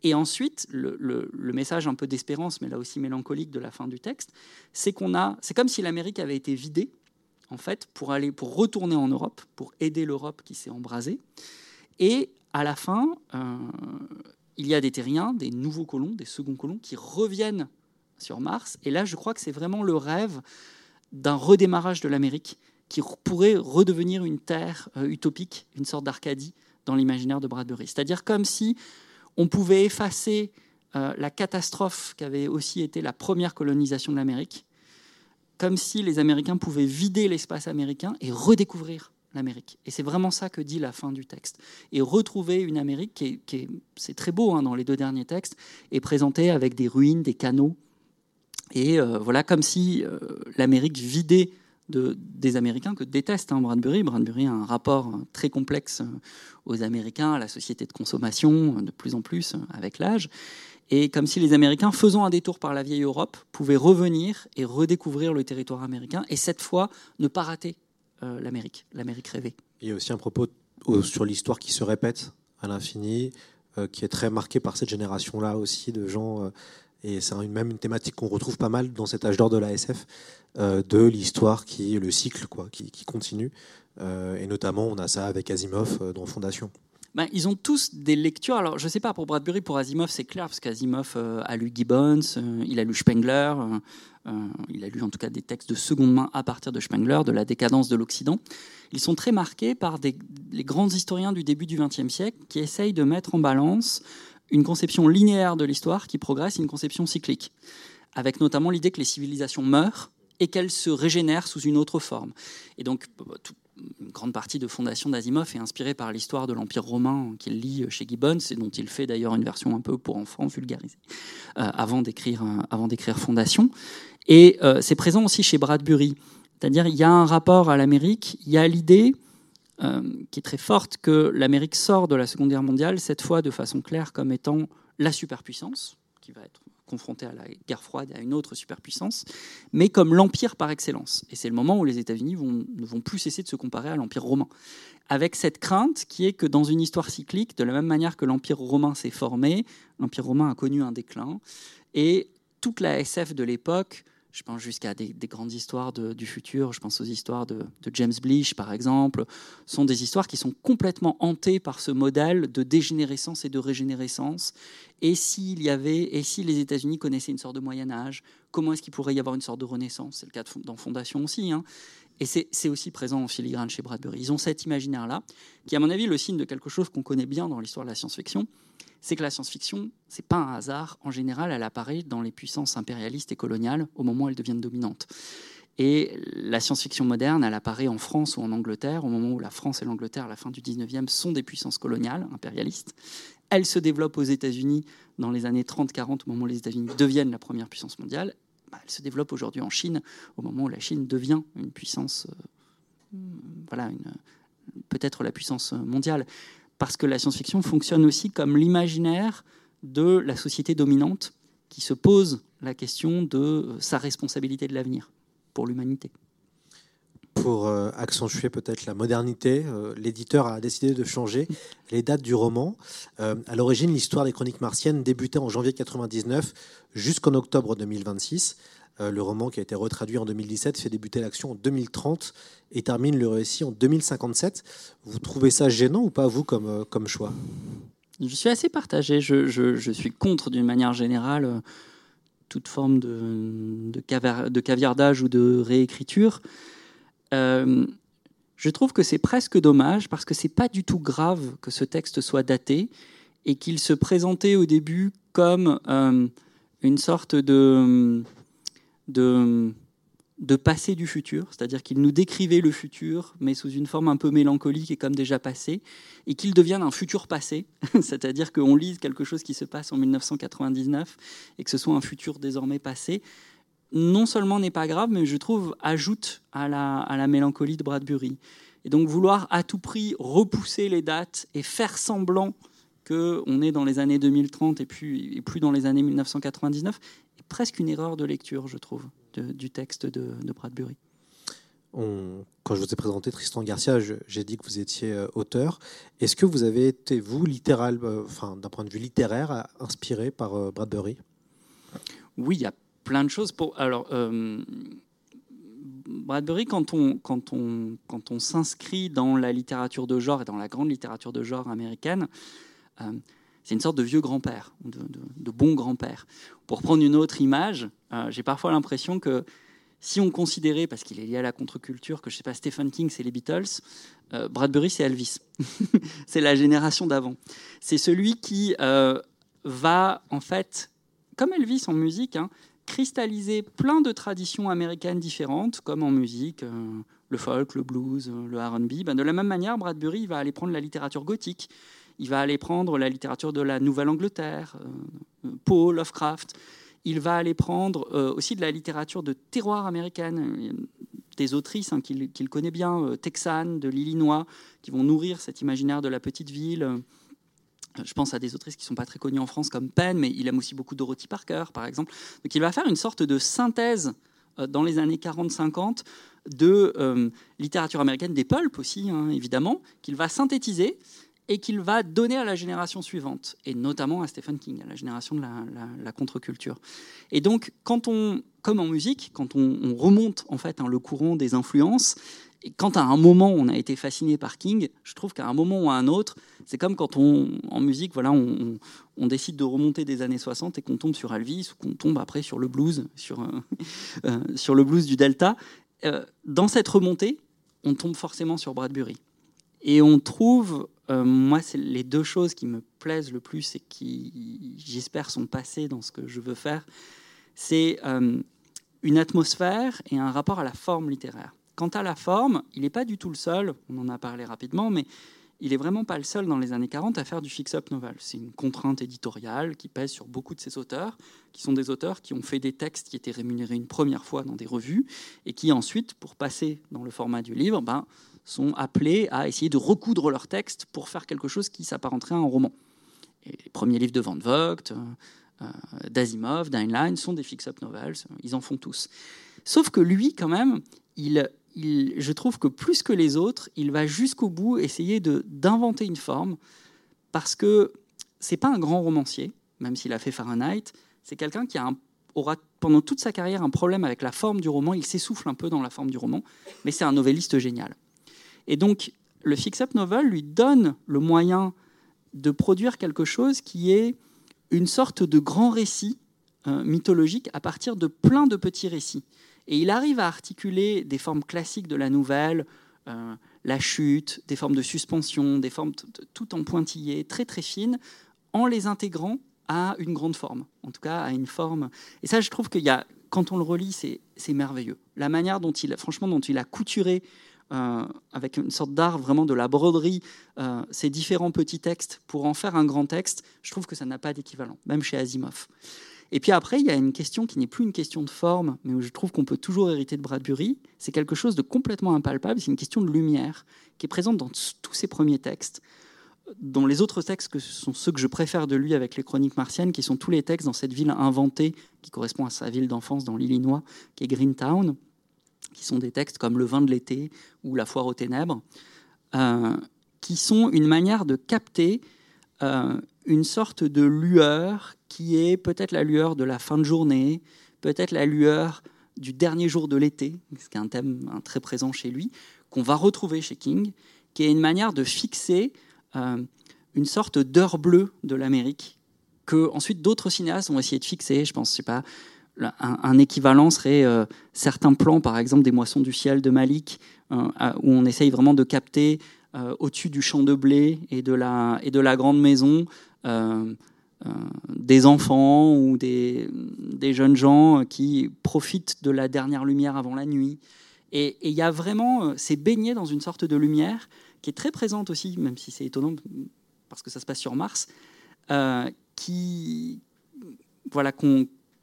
Et ensuite, le, message un peu d'espérance, mais là aussi mélancolique de la fin du texte, c'est qu'on a, c'est comme si l'Amérique avait été vidée en fait pour aller, pour retourner en Europe, pour aider l'Europe qui s'est embrasée. Et à la fin, euh, il y a des terriens, des nouveaux colons, des seconds colons qui reviennent sur Mars. Et là, je crois que c'est vraiment le rêve d'un redémarrage de l'Amérique qui pourrait redevenir une terre euh, utopique, une sorte d'Arcadie dans l'imaginaire de Bradbury. C'est-à-dire comme si on pouvait effacer euh, la catastrophe qu'avait aussi été la première colonisation de l'Amérique, comme si les Américains pouvaient vider l'espace américain et redécouvrir l'Amérique. Et c'est vraiment ça que dit la fin du texte. Et retrouver une Amérique qui est, c'est très beau hein, dans les deux derniers textes, est présentée avec des ruines, des canaux, et euh, voilà, comme si euh, l'Amérique vidait de, des Américains que déteste hein, Bradbury. Bradbury a un rapport euh, très complexe aux Américains, à la société de consommation, de plus en plus avec l'âge. Et comme si les Américains, faisant un détour par la vieille Europe, pouvaient revenir et redécouvrir le territoire américain, et cette fois ne pas rater l'Amérique, l'Amérique rêvée. Il y a aussi un propos sur l'histoire qui se répète à l'infini, qui est très marqué par cette génération-là aussi de gens et c'est même une thématique qu'on retrouve pas mal dans cet âge d'or de la SF, euh, de l'histoire qui le cycle, quoi, qui, continue. Euh, et notamment, on a ça avec Asimov euh, dans Fondation. Ben, ils ont tous des lectures. Alors, je ne sais pas, pour Bradbury, pour Asimov, c'est clair, parce qu'Asimov a lu Gibbons, il a lu Spengler, il a lu en tout cas des textes de seconde main à partir de Spengler, de la décadence de l'Occident. Ils sont très marqués par des, les grands historiens du début du XXe siècle qui essayent de mettre en balance une conception linéaire de l'histoire qui progresse, une conception cyclique, avec notamment l'idée que les civilisations meurent et qu'elles se régénèrent sous une autre forme. Et donc, une grande partie de Fondation d'Asimov est inspirée par l'histoire de l'Empire romain qu'il lit chez Gibbons et dont il fait d'ailleurs une version un peu pour enfants vulgarisée euh, avant d'écrire Fondation. Et euh, c'est présent aussi chez Bradbury, c'est-à-dire il y a un rapport à l'Amérique, il y a l'idée euh, qui est très forte que l'Amérique sort de la Seconde Guerre mondiale cette fois de façon claire comme étant la superpuissance qui va être confronté à la guerre froide et à une autre superpuissance, mais comme l'empire par excellence. Et c'est le moment où les États-Unis ne vont plus cesser de se comparer à l'empire romain. Avec cette crainte qui est que dans une histoire cyclique, de la même manière que l'empire romain s'est formé, l'empire romain a connu un déclin, et toute la SF de l'époque je pense jusqu'à des, grandes histoires du futur, je pense aux histoires de, James Blish par exemple, sont des histoires qui sont complètement hantées par ce modèle de dégénérescence et de régénérescence. Et s'il y avait, et si les États-Unis connaissaient une sorte de Moyen Âge, comment est-ce qu'il pourrait y avoir une sorte de renaissance? C'est le cas dans Fondation aussi. Hein. Et c'est aussi présent en filigrane chez Bradbury. Ils ont cet imaginaire-là, qui à mon avis le signe de quelque chose qu'on connaît bien dans l'histoire de la science-fiction, c'est que la science-fiction, c'est pas un hasard. En général, elle apparaît dans les puissances impérialistes et coloniales au moment où elles deviennent dominantes. Et la science-fiction moderne, elle apparaît en France ou en Angleterre, au moment où la France et l'Angleterre, à la fin du 19e, sont des puissances coloniales, impérialistes. Elle se développe aux États-Unis dans les années 30-40, au moment où les États-Unis deviennent la première puissance mondiale. Bah, elle se développe aujourd'hui en Chine, au moment où la Chine devient une puissance, euh, voilà, peut-être la puissance mondiale parce que la science-fiction fonctionne aussi comme l'imaginaire de la société dominante qui se pose la question de euh, sa responsabilité de l'avenir pour l'humanité. Pour euh, accentuer peut-être la modernité, euh, l'éditeur a décidé de changer les dates du roman. à l'origine, l'histoire des chroniques martiennes débutait en janvier 1999 jusqu'en octobre 2026. Euh, le roman qui a été retraduit en 2017 fait débuter l'action en 2030 et termine le récit en 2057. Vous trouvez ça gênant ou pas, vous, comme, euh, choix? Je suis assez partagé. Je, suis contre, d'une manière générale, euh, toute forme de, caviardage ou de réécriture. Je trouve que c'est presque dommage parce que c'est pas du tout grave que ce texte soit daté et qu'il se présentait au début comme une sorte de de, de passé du futur, c'est-à-dire qu'il nous décrivait le futur, mais sous une forme un peu mélancolique et comme déjà passé, et qu'il devienne un futur passé, c'est-à-dire qu'on lise quelque chose qui se passe en 1999 et que ce soit un futur désormais passé, non seulement n'est pas grave, mais je trouve ajoute à la, à la mélancolie de Bradbury. Et donc vouloir à tout prix repousser les dates et faire semblant qu'on est dans les années 2030 et puis et plus dans les années 1999 presque une erreur de lecture, je trouve, du texte de, Bradbury. quand je vous ai présenté Tristan Garcia, j'ai dit que vous étiez euh, auteur. Est-ce que vous avez été, vous, littéral, euh, enfin, d'un point de vue littéraire, inspiré par euh, Bradbury? Oui, il y a plein de choses. Pour, alors, Bradbury, quand on, quand on, quand on s'inscrit dans la littérature de genre et dans la grande littérature de genre américaine, c'est une sorte de vieux grand-père, de, bon grand-père. Pour prendre une autre image, euh, j'ai parfois l'impression que si on considérait, parce qu'il est lié à la contre-culture, que je sais pas, Stephen King, c'est les Beatles, euh, Bradbury, c'est Elvis. c'est la génération d'avant. C'est celui qui euh, va, en fait, comme Elvis en musique, hein, cristalliser plein de traditions américaines différentes, comme en musique, le folk, le blues, le RB. Ben, de la même manière, Bradbury va aller prendre la littérature gothique il va aller prendre la littérature de la Nouvelle-Angleterre, euh, Poe, Lovecraft. Il va aller prendre euh, aussi de la littérature de terroir américaine, des autrices hein, qu'il connaît bien, euh, texanes, de l'Illinois, qui vont nourrir cet imaginaire de la petite ville. Je pense à des autrices qui ne sont pas très connues en France comme Penn, mais il aime aussi beaucoup Dorothy Parker, par exemple. Donc il va faire une sorte de synthèse dans les années 40-50 de littérature américaine, des pulps aussi, hein, évidemment, qu'il va synthétiser et qu'il va donner à la génération suivante, et notamment à Stephen King, à la génération de la, contre-culture. Et donc, quand on, comme en musique, quand on, remonte en fait hein, le courant des influences, et quand à un moment on a été fasciné par King, je trouve qu'à un moment ou à un autre, c'est comme quand on, en musique, voilà, on, décide de remonter des années 60 et qu'on tombe sur Elvis ou qu'on tombe après sur le blues, sur, euh, euh, le blues du Delta. Euh, dans cette remontée, on tombe forcément sur Bradbury. Et on trouve euh, moi, c'est les deux choses qui me plaisent le plus et qui, j'espère, sont passées dans ce que je veux faire. C'est euh, une atmosphère et un rapport à la forme littéraire. Quant à la forme, il n'est pas du tout le seul, on en a parlé rapidement, mais il n'est vraiment pas le seul dans les années 40 à faire du fix-up novel. C'est une contrainte éditoriale qui pèse sur beaucoup de ces auteurs, qui sont des auteurs qui ont fait des textes qui étaient rémunérés une première fois dans des revues, et qui ensuite, pour passer dans le format du livre, ben, sont appelés à essayer de recoudre leur texte pour faire quelque chose qui s'apparenterait à un roman. Les premiers livres de Van Vogt, euh, euh, d'Asimov, d'Heinlein sont des fix-up novels, ils en font tous. Sauf que lui, quand même, je trouve que plus que les autres, il va jusqu'au bout essayer d'inventer une forme, parce que c'est pas un grand romancier, même s'il a fait Fahrenheit, c'est quelqu'un qui aura pendant toute sa carrière un problème avec la forme du roman, il s'essouffle un peu dans la forme du roman, mais c'est un novelliste génial. Et donc, le fix-up novel lui donne le moyen de produire quelque chose qui est une sorte de grand récit euh, mythologique à partir de plein de petits récits. Et il arrive à articuler des formes classiques de la nouvelle, euh, la chute, des formes de suspension, des formes tout en pointillé, très très fines, en les intégrant à une grande forme, en tout cas à une forme. Et ça, je trouve qu'il y a, quand on le relit, c'est merveilleux. La manière dont il, franchement, dont il a couturé euh, avec une sorte d'art vraiment de la broderie, euh, ces différents petits textes pour en faire un grand texte, je trouve que ça n'a pas d'équivalent, même chez Asimov. Et puis après, il y a une question qui n'est plus une question de forme, mais où je trouve qu'on peut toujours hériter de Bradbury. C'est quelque chose de complètement impalpable, c'est une question de lumière qui est présente dans tous ses premiers textes. Dans les autres textes, que sont ceux que je préfère de lui avec les chroniques martiennes, qui sont tous les textes dans cette ville inventée, qui correspond à sa ville d'enfance dans l'Illinois, qui est Greentown, qui sont des textes comme Le vin de l'été ou La foire aux ténèbres, euh, qui sont une manière de capter euh, une sorte de lueur qui est peut-être la lueur de la fin de journée, peut-être la lueur du dernier jour de l'été, ce qui est un thème très présent chez lui, qu'on va retrouver chez King, qui est une manière de fixer euh, une sorte d'heure bleue de l'Amérique, que ensuite d'autres cinéastes ont essayé de fixer. Je pense, sais pas, un, équivalent serait euh, certains plans, par exemple des moissons du ciel de Malik, euh, où on essaye vraiment de capter au-dessus du champ de blé et de la, et de la grande maison euh, des enfants ou des, des, jeunes gens qui profitent de la dernière lumière avant la nuit. Et il y a vraiment, euh, c'est baigné dans une sorte de lumière qui est très présente aussi, même si c'est étonnant parce que ça se passe sur Mars, euh, qui, voilà,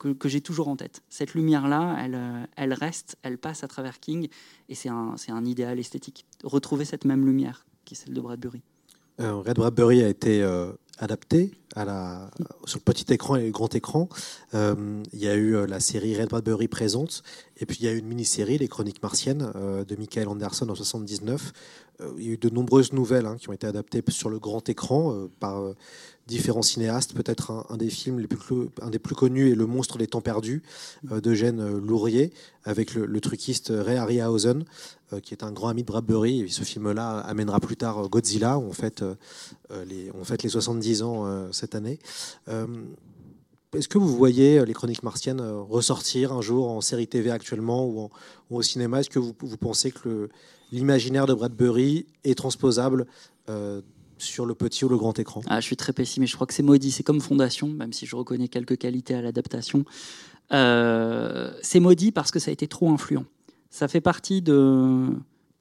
que, j'ai toujours en tête. Cette lumière-là, elle, elle reste, elle passe à travers King, et c'est un, idéal esthétique. Retrouver cette même lumière qui est celle de Bradbury. Red Bradbury a été adapté à la, sur le petit écran et le grand écran. Euh, il y a eu euh, la série Red Bradbury présente, et puis il y a eu une mini-série, Les Chroniques martiennes, euh, de Michael Anderson en 79. il y a eu de nombreuses nouvelles hein, qui ont été adaptées sur le grand écran par différents cinéastes. Peut-être un, des films les plus, un des plus connus est Le Monstre des Temps Perdus d'Eugène Lourier, avec le, truquiste Ray Harryhausen, qui est un grand ami de Bradbury. Et ce film-là amènera plus tard Godzilla, on fête, les, on fête les 70 ans cette année. Euh, est-ce que vous voyez les chroniques martiennes euh, ressortir un jour en série TV actuellement ou, au cinéma? Est-ce que vous, pensez que l'imaginaire de Bradbury est transposable euh, sur le petit ou le grand écran ah, Je suis très pessimiste, je crois que c'est maudit, c'est comme Fondation, même si je reconnais quelques qualités à l'adaptation. c'est maudit parce que ça a été trop influent. Ça fait partie de,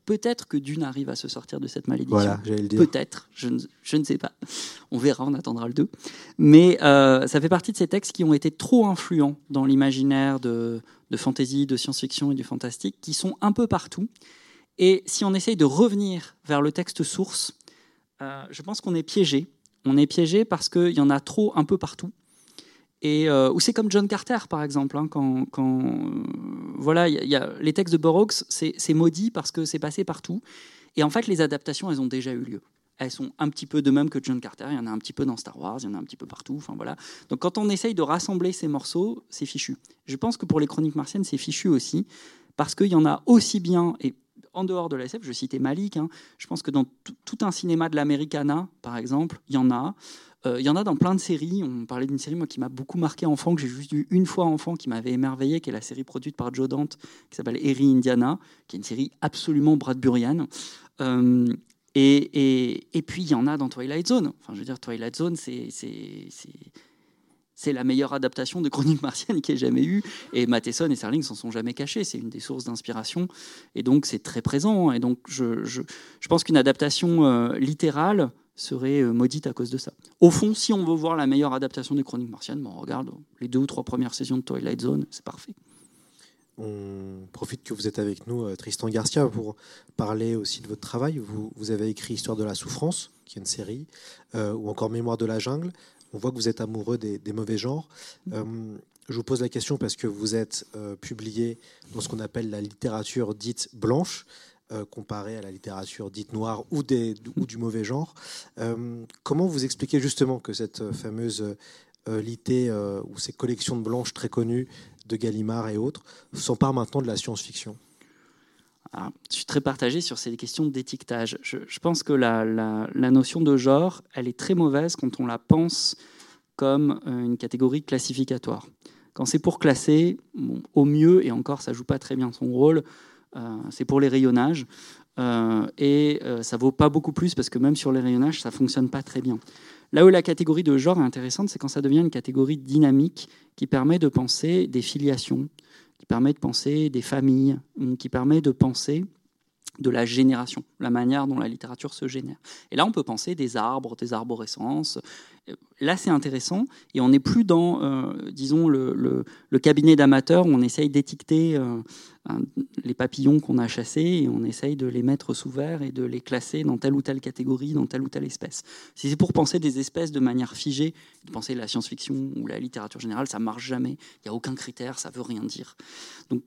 Peut-être que Dune arrive à se sortir de cette malédiction. Voilà, le dire. Peut-être, je ne, je ne, sais pas. On verra, on attendra le 2. Mais euh, ça fait partie de ces textes qui ont été trop influents dans l'imaginaire de, de fantasy, de science-fiction et du fantastique, qui sont un peu partout. Et si on essaye de revenir vers le texte source, euh, je pense qu'on est piégé. On est piégé parce qu'il y en a trop un peu partout. Et euh, ou c'est comme John Carter par exemple, hein, quand, euh, voilà, il y, a les textes de Burroughs, c'est maudit parce que c'est passé partout. Et en fait, les adaptations, elles ont déjà eu lieu. Elles sont un petit peu de même que John Carter. Il y en a un petit peu dans Star Wars, il y en a un petit peu partout. Enfin voilà. Donc quand on essaye de rassembler ces morceaux, c'est fichu. Je pense que pour les Chroniques martiennes, c'est fichu aussi parce qu'il y en a aussi bien et en dehors de la SF, je citais Malik. Hein, je pense que dans tout un cinéma de l'Americana, par exemple, il y en a. Euh, il y en a dans plein de séries. On parlait d'une série moi, qui m'a beaucoup marqué enfant, que j'ai juste vu une fois enfant, qui m'avait émerveillé, qui est la série produite par Joe Dante, qui s'appelle Erie Indiana, qui est une série absolument bradburienne. Euh, et, et, et, puis il y en a dans Twilight Zone. Enfin, je veux dire, Twilight Zone, c'est c'est la meilleure adaptation de Chronique martienne qui ait jamais eu. Et Matheson et Serling s'en sont jamais cachés. C'est une des sources d'inspiration. Et donc, c'est très présent. Et donc, je, je, pense qu'une adaptation euh, littérale serait euh, maudite à cause de ça. Au fond, si on veut voir la meilleure adaptation des Chroniques martiennes, on regarde les deux ou trois premières saisons de Twilight Zone, c'est parfait. On profite que vous êtes avec nous, euh, Tristan Garcia, pour parler aussi de votre travail. Vous, vous avez écrit Histoire de la souffrance, qui est une série, ou encore Mémoire de la jungle. On voit que vous êtes amoureux des, des mauvais genres. Euh, je vous pose la question parce que vous êtes euh, publié dans ce qu'on appelle la littérature dite blanche, euh, comparée à la littérature dite noire ou, des, ou du mauvais genre. Comment vous expliquez justement que cette fameuse litté euh, ou ces collections de blanches très connues de Gallimard et autres s'emparent maintenant de la science-fiction? Alors, je suis très partagé sur ces questions d'étiquetage. Je, je pense que la, notion de genre, elle est très mauvaise quand on la pense comme euh, une catégorie classificatoire. Quand c'est pour classer, au mieux, et encore ça joue pas très bien son rôle, euh, c'est pour les rayonnages. Euh, et euh, ça vaut pas beaucoup plus parce que même sur les rayonnages, ça fonctionne pas très bien. Là où la catégorie de genre est intéressante, c'est quand ça devient une catégorie dynamique qui permet de penser des filiations, qui permet de penser des familles, qui permet de penser de la génération, la manière dont la littérature se génère. Et là, on peut penser des arbres, des arborescences. Euh, Là, c'est intéressant, et on n'est plus dans, euh, disons, le, le- cabinet d'amateurs où on essaye d'étiqueter euh, les papillons qu'on a chassés et on essaye de les mettre sous verre et de les classer dans telle ou telle catégorie, dans telle ou telle espèce. Si c'est pour penser des espèces de manière figée, de penser la science-fiction ou la littérature générale, ça marche jamais. Il n'y a aucun critère, ça veut rien dire. Donc,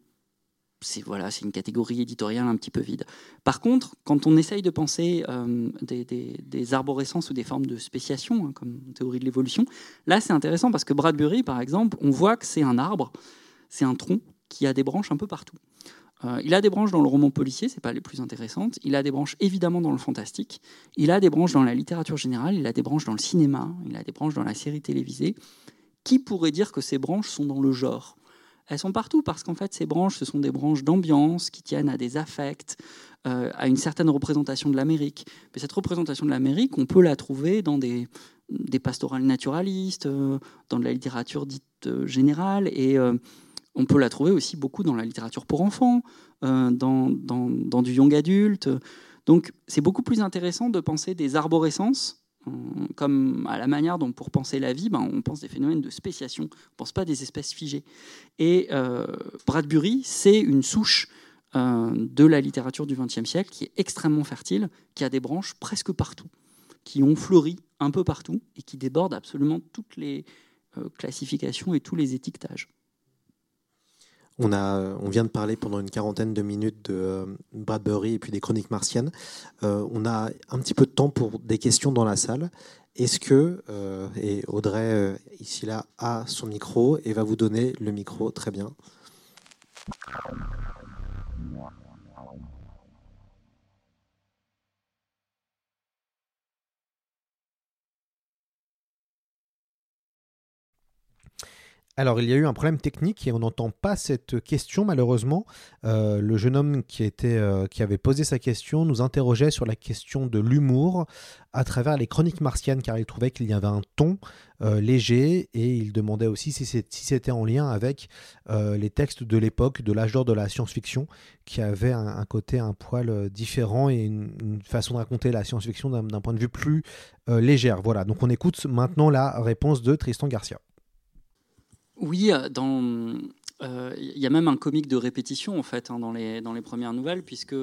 c'est voilà, c'est une catégorie éditoriale un petit peu vide. Par contre, quand on essaye de penser euh, des, arborescences ou des formes de spéciation, hein, comme théorie de l'évolution, là c'est intéressant parce que Bradbury, par exemple, on voit que c'est un arbre, c'est un tronc qui a des branches un peu partout. Euh, il a des branches dans le roman policier, c'est pas les plus intéressantes. Il a des branches évidemment dans le fantastique. Il a des branches dans la littérature générale. Il a des branches dans le cinéma. Il a des branches dans la série télévisée. Qui pourrait dire que ces branches sont dans le genre? Elles sont partout parce qu'en fait, ces branches, ce sont des branches d'ambiance qui tiennent à des affects, euh, à une certaine représentation de l'Amérique. Mais cette représentation de l'Amérique, on peut la trouver dans des, des pastorales naturalistes, euh, dans de la littérature dite euh, générale, et on peut la trouver aussi beaucoup dans la littérature pour enfants, dans, dans, dans du young adulte. Donc, c'est beaucoup plus intéressant de penser des arborescences comme à la manière dont pour penser la vie, ben, on pense des phénomènes de spéciation, on pense pas des espèces figées. Et euh, Bradbury, c'est une souche euh, de la littérature du XXe siècle qui est extrêmement fertile, qui a des branches presque partout, qui ont fleuri un peu partout et qui débordent absolument toutes les euh, classifications et tous les étiquetages. On, vient de parler pendant une quarantaine de minutes de euh, Bradbury et puis des chroniques martiennes. Euh, on a un petit peu de temps pour des questions dans la salle. Est-ce que, euh, et Audrey, ici là, a son micro et va vous donner le micro, très bien. Alors, il y a eu un problème technique et on n'entend pas cette question, malheureusement. Euh, le jeune homme euh, qui avait posé sa question nous interrogeait sur la question de l'humour à travers les chroniques martiennes, car il trouvait qu'il y avait un ton euh, léger et il demandait aussi si c'était en lien avec les textes de l'époque, de l'âge d'or de la science-fiction, qui avaient un, côté un poil différent et une, une façon de raconter la science-fiction d'un point de vue plus légère. Voilà, donc on écoute maintenant la réponse de Tristan Garcia. Oui, euh, euh, il y a même un comique de répétition en fait hein, dans les premières nouvelles puisque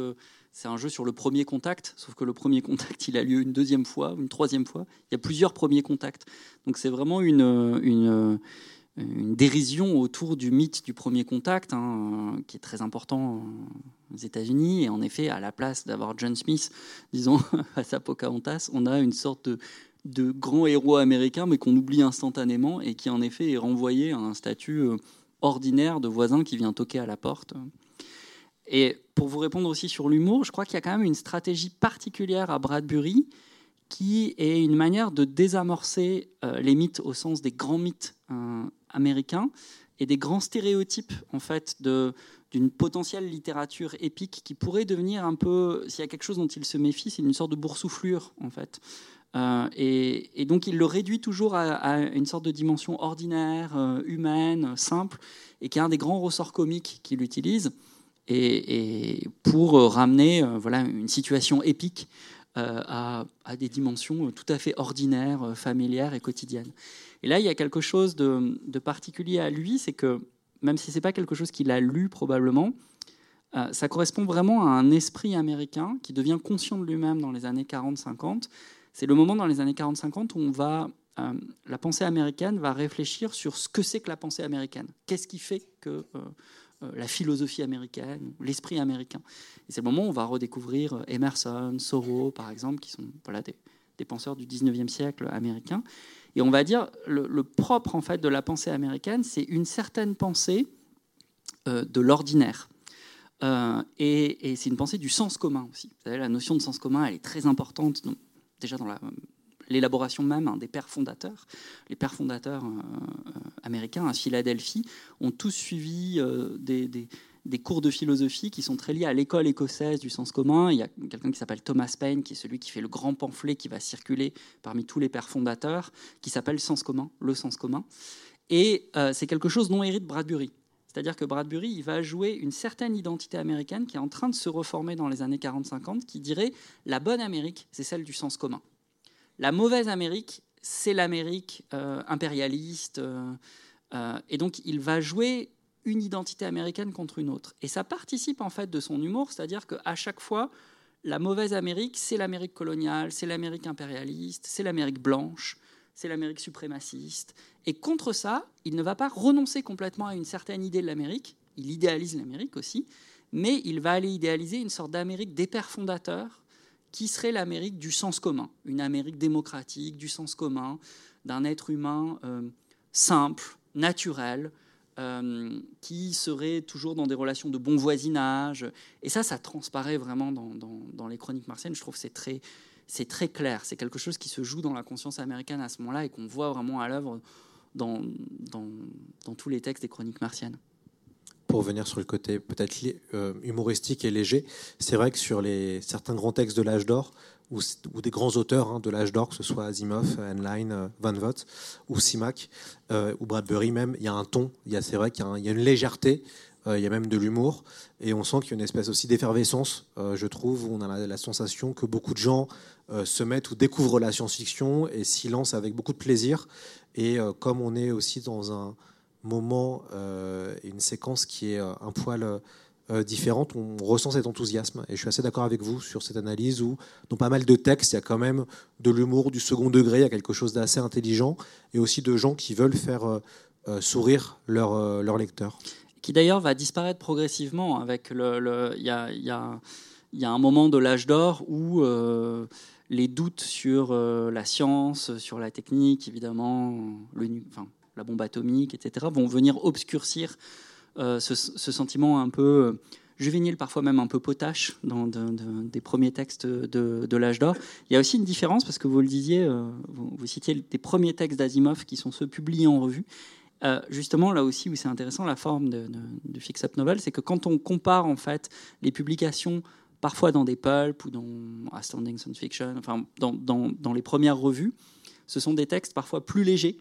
c'est un jeu sur le premier contact, sauf que le premier contact il a lieu une deuxième fois, une troisième fois. Il y a plusieurs premiers contacts, donc c'est vraiment une dérision autour du mythe du premier contact, hein, qui est très important aux États-Unis. Et en effet, à la place d'avoir John Smith, disons, à Pocahontas, on a une sorte de, de grand héros américain, mais qu'on oublie instantanément et qui en effet est renvoyé à un statut euh, ordinaire de voisin qui vient toquer à la porte. Et pour vous répondre aussi sur l'humour, je crois qu'il y a quand même une stratégie particulière à Bradbury qui est une manière de désamorcer euh, les mythes au sens des grands mythes euh, américains et des grands stéréotypes en fait de, d'une potentielle littérature épique qui pourrait devenir un peu, s'il y a quelque chose dont il se méfie, c'est une sorte de boursouflure en fait. Euh, et, donc il le réduit toujours à, une sorte de dimension ordinaire, euh, humaine, simple, et qui est un des grands ressorts comiques qu'il utilise, et, pour ramener euh, voilà, une situation épique à, des dimensions tout à fait ordinaires, familières et quotidiennes. Et là, il y a quelque chose de, de particulier à lui, c'est que même si ce n'est pas quelque chose qu'il a lu probablement, ça correspond vraiment à un esprit américain qui devient conscient de lui-même dans les années 40-50 c'est le moment dans les années 40-50 où on va, euh, la pensée américaine va réfléchir sur ce que c'est que la pensée américaine. Qu'est-ce qui fait que euh, euh, la philosophie américaine, l'esprit américain Et c'est le moment où on va redécouvrir Emerson, Thoreau, par exemple, qui sont des, penseurs du 19e siècle américain. Et on va dire, le, propre en fait de la pensée américaine, c'est une certaine pensée de l'ordinaire. et, c'est une pensée du sens commun aussi. Vous savez, la notion de sens commun, elle est très importante déjà dans l'élaboration même hein, des pères fondateurs. Les pères fondateurs euh, euh, américains à Philadelphie ont tous suivi euh, des, cours de philosophie qui sont très liés à l'école écossaise du sens commun. Il y a quelqu'un qui s'appelle Thomas Paine, qui est celui qui fait le grand pamphlet qui va circuler parmi tous les pères fondateurs, qui s'appelle Sens commun, le sens commun. Et c'est quelque chose dont hérite Bradbury. C'est-à-dire que Bradbury, il va jouer une certaine identité américaine qui est en train de se reformer dans les années 40-50, qui dirait la bonne Amérique, c'est celle du sens commun. La mauvaise Amérique, c'est l'Amérique euh, impérialiste. Euh, euh, et donc, il va jouer une identité américaine contre une autre. Et ça participe en fait de son humour, c'est-à-dire qu'à chaque fois, la mauvaise Amérique, c'est l'Amérique coloniale, c'est l'Amérique impérialiste, c'est l'Amérique blanche, c'est l'Amérique suprémaciste. Et contre ça, il ne va pas renoncer complètement à une certaine idée de l'Amérique, il idéalise l'Amérique aussi, mais il va aller idéaliser une sorte d'Amérique des pères fondateurs, qui serait l'Amérique du sens commun, une Amérique démocratique, du sens commun, d'un être humain euh, simple, naturel, euh, qui serait toujours dans des relations de bon voisinage. Et ça, ça transparaît vraiment dans, les chroniques martiennes. Je trouve que c'est très, c'est très clair. C'est quelque chose qui se joue dans la conscience américaine à ce moment-là et qu'on voit vraiment à l'œuvre dans, dans, tous les textes des chroniques martiennes. Pour venir sur le côté peut-être euh, humoristique et léger, c'est vrai que sur les, certains grands textes de l'âge d'or, ou, des grands auteurs hein, de l'âge d'or, que ce soit Asimov, Heinlein, euh, Van Vogt ou Simak, euh, ou Bradbury même, il y a un ton, c'est vrai qu'il y, a une légèreté il y a même de l'humour, et on sent qu'il y a une espèce aussi d'effervescence, je trouve, où on a la, sensation que beaucoup de gens se mettent ou découvrent la science-fiction et s'y lancent avec beaucoup de plaisir. Et comme on est aussi dans un moment et une séquence qui est un poil différente, on ressent cet enthousiasme. Et je suis assez d'accord avec vous sur cette analyse où, dans pas mal de textes, il y a quand même de l'humour du second degré, il y a quelque chose d'assez intelligent, et aussi de gens qui veulent faire sourire leurs leur lecteurs qui d'ailleurs va disparaître progressivement. Avec le, il y, a, y, a, y, a, un moment de l'âge d'or où euh, les doutes sur euh, la science, sur la technique, évidemment, la bombe atomique, etc., vont venir obscurcir euh, ce, sentiment un peu juvénile, parfois même un peu potache, dans des premiers textes de, l'âge d'or. Il y a aussi une différence, parce que vous le disiez, vous, citiez des premiers textes d'Asimov qui sont ceux publiés en revue, euh, justement, là aussi où c'est intéressant, la forme du fix-up novel, c'est que quand on compare en fait les publications, parfois dans des pulps ou dans Astounding Science Fiction, enfin dans, dans, dans, les premières revues, ce sont des textes parfois plus légers,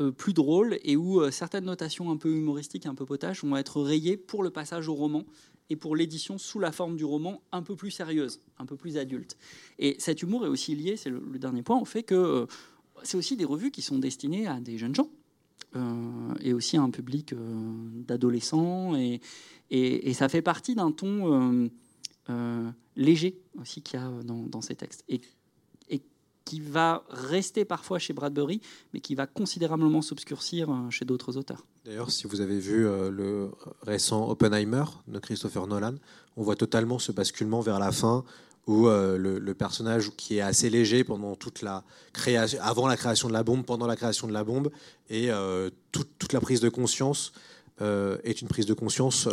euh, plus drôles, et où euh, certaines notations un peu humoristiques, un peu potaches, vont être rayées pour le passage au roman et pour l'édition sous la forme du roman un peu plus sérieuse, un peu plus adulte. Et cet humour est aussi lié, c'est le, dernier point, au fait que c'est aussi des revues qui sont destinées à des jeunes gens euh, et aussi un public euh, d'adolescents. Et, et, ça fait partie d'un ton euh, léger aussi qu'il y a dans, ces textes. Et, qui va rester parfois chez Bradbury, mais qui va considérablement s'obscurcir chez d'autres auteurs. D'ailleurs, si vous avez vu le récent Oppenheimer de Christopher Nolan, on voit totalement ce basculement vers la fin où euh, le, personnage qui est assez léger pendant toute la création, avant la création de la bombe, pendant la création de la bombe, et euh, toute, la prise de conscience euh, est une prise de conscience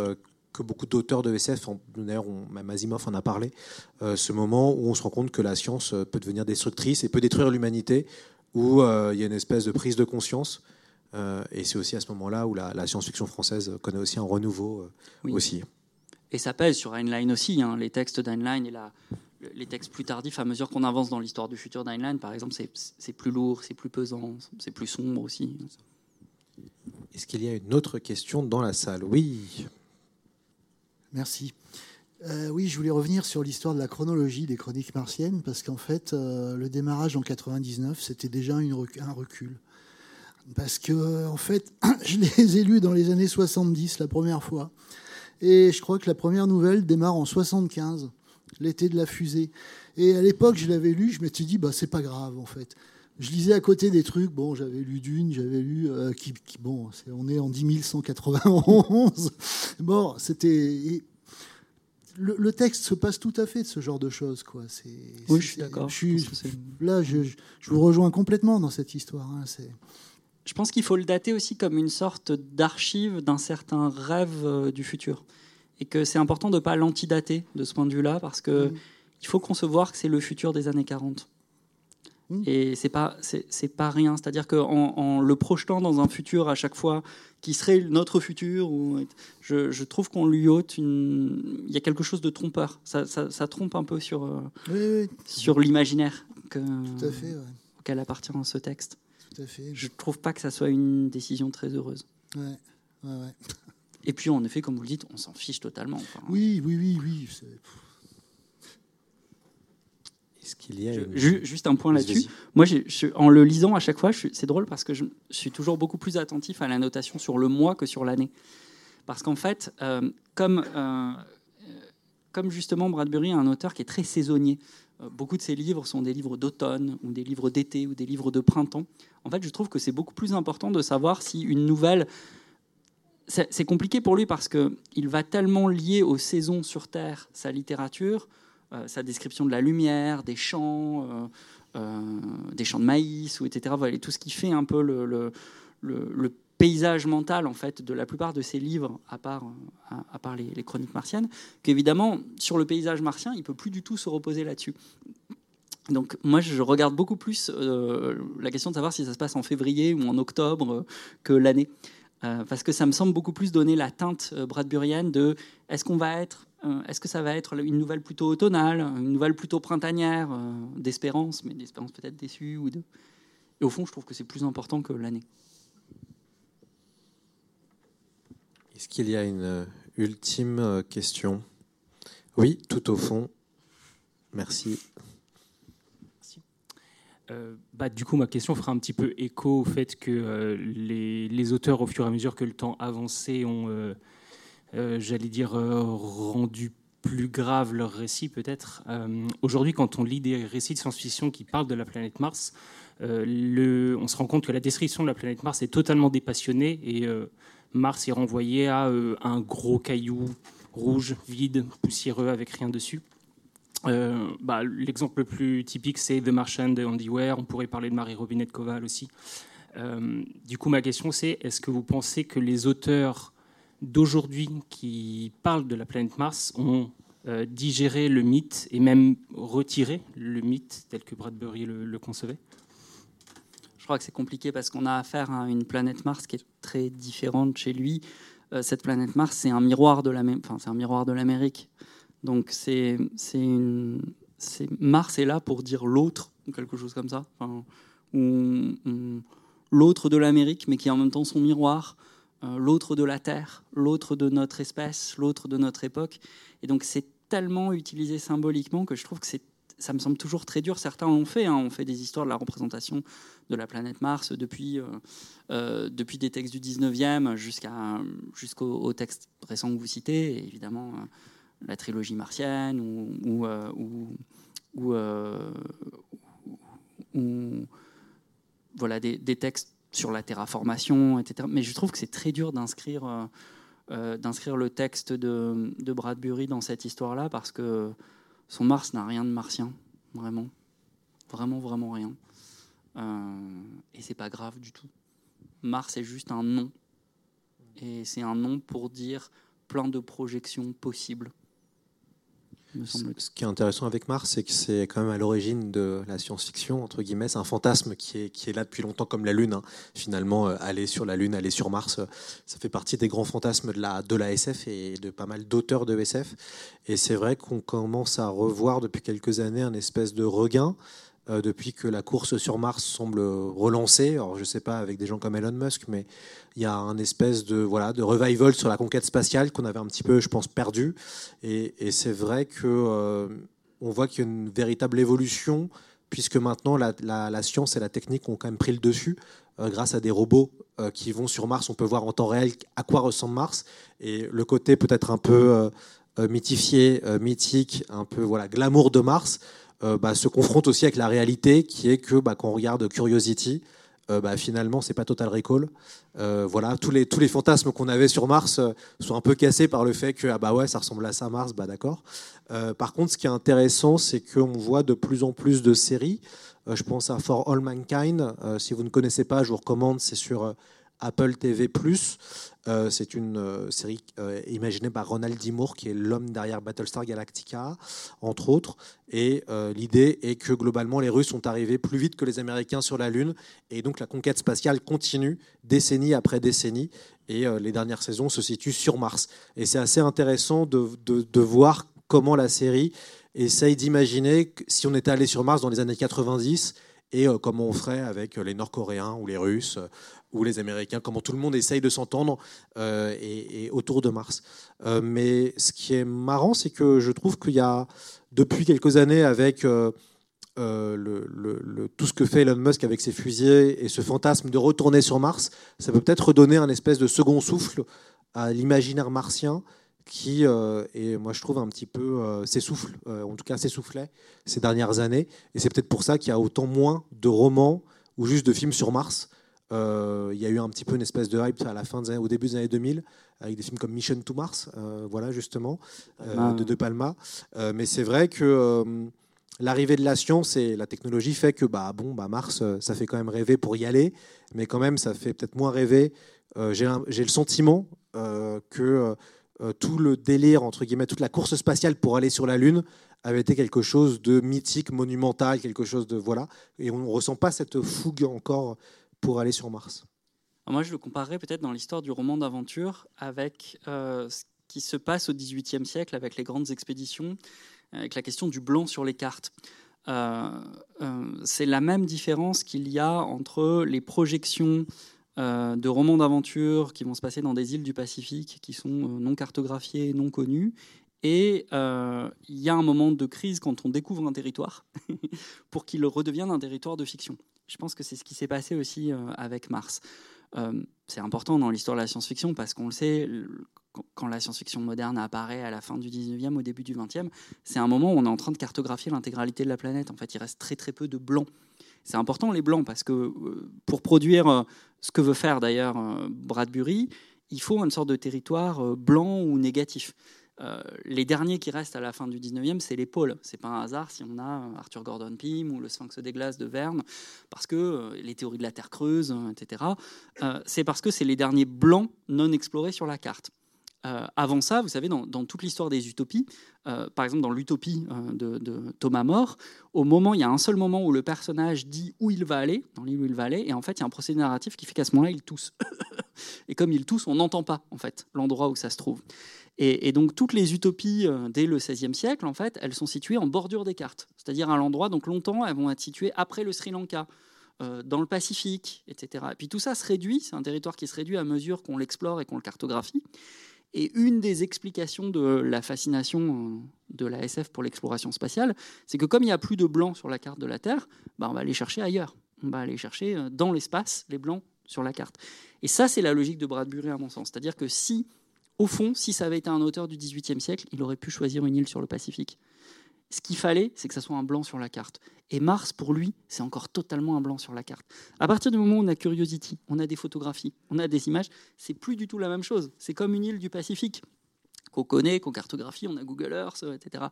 que beaucoup d'auteurs de SF, d'ailleurs même Asimov en a parlé, ce moment où on se rend compte que la science peut devenir destructrice et peut détruire l'humanité, où il y a une espèce de prise de conscience Euh, et c'est aussi à ce moment-là où la, science-fiction française connaît aussi un renouveau aussi. Et ça pèse sur Heinlein aussi. Hein. Les textes d'Heinlein et la, les textes plus tardifs, à mesure qu'on avance dans l'histoire du futur d'Heinlein, par exemple, c'est plus lourd, c'est plus pesant, c'est plus sombre aussi. Est-ce qu'il y a une autre question dans la salle? Oui. Merci. Euh, oui, je voulais revenir sur l'histoire de la chronologie des chroniques martiennes, parce qu'en fait, euh, le démarrage en 99, c'était déjà un recul. Parce que, en fait, je les ai lus dans les années 70 la première fois. Et je crois que la première nouvelle démarre en 75, l'été de la fusée. Et à l'époque, je l'avais lu, je m'étais dit, bah, c'est pas grave, en fait. Je lisais à côté des trucs, bon, j'avais lu Dune, j'avais lu, euh, qui, bon, on est en 10 191. bon, c'était le, texte se passe tout à fait de ce genre de choses. Quoi. oui, je suis d'accord. Là, je, vous rejoins complètement dans cette histoire. Hein, je pense qu'il faut le dater aussi comme une sorte d'archive d'un certain rêve euh, du futur. Et que c'est important de ne pas l'antidater de ce point de vue-là, parce qu'il mm. il faut concevoir que c'est le futur des années 40. Mm. Et c'est pas c'est pas rien. C'est-à-dire qu'en en le projetant dans un futur à chaque fois qui serait notre futur, ou je, trouve qu'on lui ôte une. Il y a quelque chose de trompeur. Ça, ça, trompe un peu sur euh, sur l'imaginaire auquel appartient ce texte. Tout à fait. Je trouve pas que ça soit une décision très heureuse. Ouais, ouais, Et puis en effet, comme vous le dites, on s'en fiche totalement. oui, oui, oui, oui. Est-ce qu'il y a Juste un point là-dessus. Moi, en le lisant à chaque fois, c'est drôle parce que je, suis toujours beaucoup plus attentif à la notation sur le mois que sur l'année. Parce qu'en fait, euh, comme, euh, comme justement Bradbury est un auteur qui est très saisonnier, euh, beaucoup de ses livres sont des livres d'automne ou des livres d'été ou des livres de printemps. En fait, je trouve que c'est beaucoup plus important de savoir si une nouvelle c'est compliqué pour lui parce qu'il va tellement lier aux saisons sur Terre sa littérature euh, sa description de la lumière, des champs, euh, euh, des champs de maïs, ou etc. Voilà, tout ce qui fait un peu le, paysage mental en fait de la plupart de ses livres, à part, à, part les, chroniques martiennes, qu'évidemment sur le paysage martien, il peut plus du tout se reposer là-dessus. Donc moi, je regarde beaucoup plus la question de savoir si ça se passe en février ou en octobre que l'année. parce que ça me semble beaucoup plus donner la teinte bradburienne de est-ce qu'on va être euh, est-ce que ça va être une nouvelle plutôt automnale, une nouvelle plutôt printanière, euh, d'espérance, mais d'espérance peut-être déçue ou de... Et au fond, je trouve que c'est plus important que l'année. Est-ce qu'il y a une euh, ultime question? Oui, tout au fond. Merci. bah, du coup, ma question fera un petit peu écho au fait que les, les, auteurs, au fur et à mesure que le temps avançait, ont euh, j'allais dire, euh, rendu plus grave leur récit peut-être. Euh, aujourd'hui, quand on lit des récits de science-fiction qui parlent de la planète Mars, on se rend compte que la description de la planète Mars est totalement dépassionnée et Mars est renvoyé à un gros caillou rouge, vide, poussiéreux, avec rien dessus. bah, L'exemple le plus typique, c'est The Martian de Andy Ware. On pourrait parler de Marie Robinette Koval aussi. du coup, ma question, c'est est-ce que vous pensez que les auteurs d'aujourd'hui qui parlent de la planète Mars ont euh, digéré le mythe et même retiré le mythe tel que Bradbury le, concevait Je crois que c'est compliqué parce qu'on a affaire à une planète Mars qui est très différente chez lui. Euh, cette planète Mars, c'est un miroir de la, enfin, c'est un miroir de l'Amérique. Donc c'est, Mars est là pour dire l'autre ou quelque chose comme ça, enfin, l'autre de l'Amérique, mais qui est en même temps son miroir. Euh, l'autre de la Terre, l'autre de notre espèce, l'autre de notre époque. Et donc c'est tellement utilisé symboliquement que je trouve que ça me semble toujours très dur. Certains l'ont fait. Hein. On fait des histoires de la représentation de la planète Mars depuis, euh, euh, depuis des textes du 19e jusqu'à, jusqu'au texte récent que vous citez, évidemment la trilogie martienne ou, voilà, des, textes sur la terraformation, etc. Mais je trouve que c'est très dur d'inscrire euh, euh, d'inscrire le texte de, de, Bradbury dans cette histoire-là parce que son Mars n'a rien de martien, vraiment, vraiment, vraiment rien. Euh, et c'est pas grave du tout. Mars est juste un nom, et c'est un nom pour dire plein de projections possibles. Me semble. Ce qui est intéressant avec Mars, c'est que c'est quand même à l'origine de la science-fiction, entre guillemets. C'est un fantasme qui est, qui est là depuis longtemps, comme la Lune. hein. Finalement, euh, aller sur la Lune, aller sur Mars, euh, ça fait partie des grands fantasmes de la, de la SF et de pas mal d'auteurs de SF. Et c'est vrai qu'on commence à revoir depuis quelques années un espèce de regain. Euh, depuis que la course sur Mars semble relancée, alors je ne sais pas avec des gens comme Elon Musk, mais il y a un espèce de voilà de revival sur la conquête spatiale qu'on avait un petit peu, je pense, perdu. Et, c'est vrai que euh, on voit qu'il y a une véritable évolution puisque maintenant la, science et la technique ont quand même pris le dessus euh, grâce à des robots euh, qui vont sur Mars. On peut voir en temps réel à quoi ressemble Mars et le côté peut-être un peu mythifié, mythique, un peu voilà glamour de Mars. Euh, bah, se confronte aussi avec la réalité qui est que bah, quand on regarde Curiosity, euh, bah, finalement, c'est pas Total Recall. Euh, voilà, tous les, tous les fantasmes qu'on avait sur Mars euh, sont un peu cassés par le fait que ah bah ouais, ça ressemble à ça Mars, bah d'accord. Par contre, ce qui est intéressant, c'est qu'on voit de plus en plus de séries. Je pense à For All Mankind. Si vous ne connaissez pas, je vous recommande. C'est sur Apple TV+. Euh, c'est une euh, série euh, imaginée par Ronald D. Moore, qui est l'homme derrière Battlestar Galactica, entre autres. Et euh, l'idée est que globalement, les Russes sont arrivés plus vite que les Américains sur la Lune, et donc la conquête spatiale continue décennie après décennie. Et les dernières saisons se situent sur Mars. Et c'est assez intéressant de, de- voir comment la série essaye d'imaginer si on était allé sur Mars dans les années 90 et comment on ferait avec les Nord-Coréens ou les Russes ou les Américains, comment tout le monde essaye de s'entendre euh, et, autour de Mars. Euh, mais ce qui est marrant, c'est que je trouve qu'il y a depuis quelques années avec euh, tout ce que fait Elon Musk avec ses fusées et ce fantasme de retourner sur Mars, ça peut peut-être redonner un espèce de second souffle à l'imaginaire martien qui, et moi je trouve un petit peu euh, s'essouffle, en tout cas s'essoufflait ces dernières années. Et c'est peut-être pour ça qu'il y a autant moins de romans ou juste de films sur Mars. Euh, il y a eu un petit peu une espèce de hype à la fin des au début des années 2000 avec des films comme Mission to Mars, euh, voilà justement, euh, de De Palma. Mais c'est vrai que l'arrivée de la science et la technologie fait que bah bon bah Mars ça fait quand même rêver pour y aller, mais quand même ça fait peut-être moins rêver. Euh, J'ai le sentiment euh, que euh, tout le délire entre guillemets toute la course spatiale pour aller sur la Lune avait été quelque chose de mythique, monumental, quelque chose de voilà, et on ne ressent pas cette fougue encore pour aller sur Mars. Moi, je le comparerais peut-être dans l'histoire du roman d'aventure avec euh, ce qui se passe au XVIIIe siècle avec les grandes expéditions, avec la question du blanc sur les cartes. Euh, euh, c'est la même différence qu'il y a entre les projections euh, de romans d'aventure qui vont se passer dans des îles du Pacifique qui sont euh, non cartographiées, non connues. Et euh, il y a un moment de crise quand on découvre un territoire pour qu'il redevienne un territoire de fiction. Je pense que c'est ce qui s'est passé aussi euh, avec Mars. Euh, c'est important dans l'histoire de la science-fiction parce qu'on le sait, quand- la science-fiction moderne apparaît à la fin du 19e, au début du 20e, c'est un moment où on est en train de cartographier l'intégralité de la planète. En fait, il reste très très peu de blancs. C'est important les blancs parce que euh, pour produire ce que veut faire d'ailleurs Bradbury, il faut une sorte de territoire blanc ou négatif. Euh, les derniers qui restent à la fin du 19e, c'est les pôles. C'est pas un hasard si on a euh, Arthur Gordon Pym ou le Sphinx des glaces de Verne, parce que euh, les théories de la Terre creuse, euh, etc. C'est parce que c'est les derniers blancs non explorés sur la carte. Avant ça, vous savez, dans, toute l'histoire des utopies, par exemple dans l'utopie de, de Thomas More, au moment, il y a un seul moment où le personnage dit où il va aller, dans l'île où il va aller, et en fait, il y a un procédé narratif qui fait qu'à ce moment-là, il tousse. et comme il tousse, on n'entend pas, en fait, l'endroit où ça se trouve. Et, donc, toutes les utopies euh, dès le XVIe siècle, en fait, elles sont situées en bordure des cartes, c'est-à-dire à l'endroit, donc longtemps, elles vont être situées après le Sri Lanka, euh, dans le Pacifique, etc. Et puis tout ça se réduit, c'est un territoire qui se réduit à mesure qu'on l'explore et qu'on le cartographie. Et une des explications de la fascination euh, de la SF pour l'exploration spatiale, c'est que comme il n'y a plus de blancs sur la carte de la Terre, bah, on va aller chercher ailleurs. On va aller chercher dans l'espace les blancs sur la carte. Et ça, c'est la logique de Bradbury à mon sens. C'est-à-dire que si, au fond, si ça avait été un auteur du XVIIIe siècle, il aurait pu choisir une île sur le Pacifique. Ce qu'il fallait, c'est que ça soit un blanc sur la carte. Et Mars, pour lui, c'est encore totalement un blanc sur la carte. À partir du moment où on a Curiosity, on a des photographies, on a des images, c'est plus du tout la même chose. C'est comme une île du Pacifique qu'on connaît, qu'on cartographie, on a Google Earth, etc.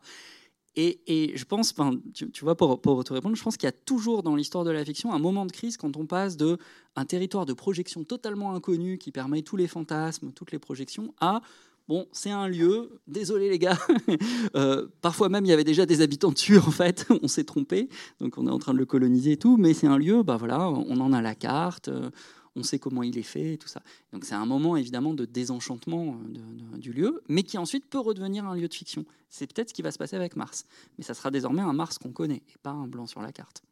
Et, je pense, enfin, tu, vois, pour, pour te répondre, je pense qu'il y a toujours dans l'histoire de la fiction un moment de crise quand on passe de un territoire de projection totalement inconnu qui permet tous les fantasmes, toutes les projections, à Bon, c'est un lieu, désolé les gars, euh, parfois même il y avait déjà des habitants dessus en fait, on s'est trompé, donc on est en train de le coloniser et tout, mais c'est un lieu, bah voilà, on en a la carte, euh, on sait comment il est fait et tout ça. Donc c'est un moment évidemment de désenchantement euh, du lieu, mais qui ensuite peut redevenir un lieu de fiction. C'est peut-être ce qui va se passer avec Mars, mais ça sera désormais un Mars qu'on connaît et pas un blanc sur la carte.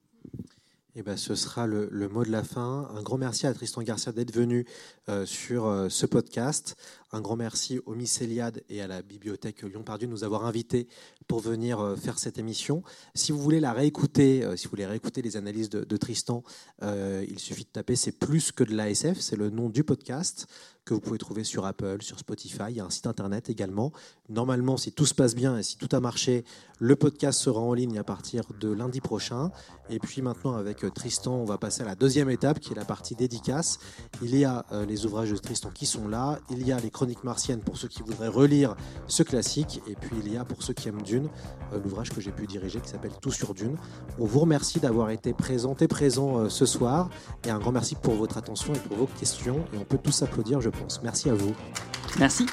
Eh ben, ce sera le, mot de la fin. Un grand merci à Tristan Garcia d'être venu euh, sur euh, ce podcast. Un grand merci au Mycéliade et à la Bibliothèque Lyon-Pardieu de nous avoir invités pour venir euh, faire cette émission. Si vous voulez la réécouter, si vous voulez réécouter les analyses de, de Tristan, il suffit de taper c'est plus que de l'ASF, c'est le nom du podcast que vous pouvez trouver sur Apple, sur Spotify. Il y a un site internet également. Normalement, si tout se passe bien et si tout a marché, le podcast sera en ligne à partir de lundi prochain. Et puis maintenant, avec euh, Tristan, on va passer à la deuxième étape qui est la partie dédicace. Il y a euh, les ouvrages de Tristan qui sont là. Il y a les chroniques martiennes pour ceux qui voudraient relire ce classique. Et puis il y a pour ceux qui aiment Dune, euh, l'ouvrage que j'ai pu diriger qui s'appelle Tout sur Dune. On vous remercie d'avoir été présenté, présent ce soir. Et un grand merci pour votre attention et pour vos questions. Et on peut tous applaudir, je pense. Merci à vous. Merci.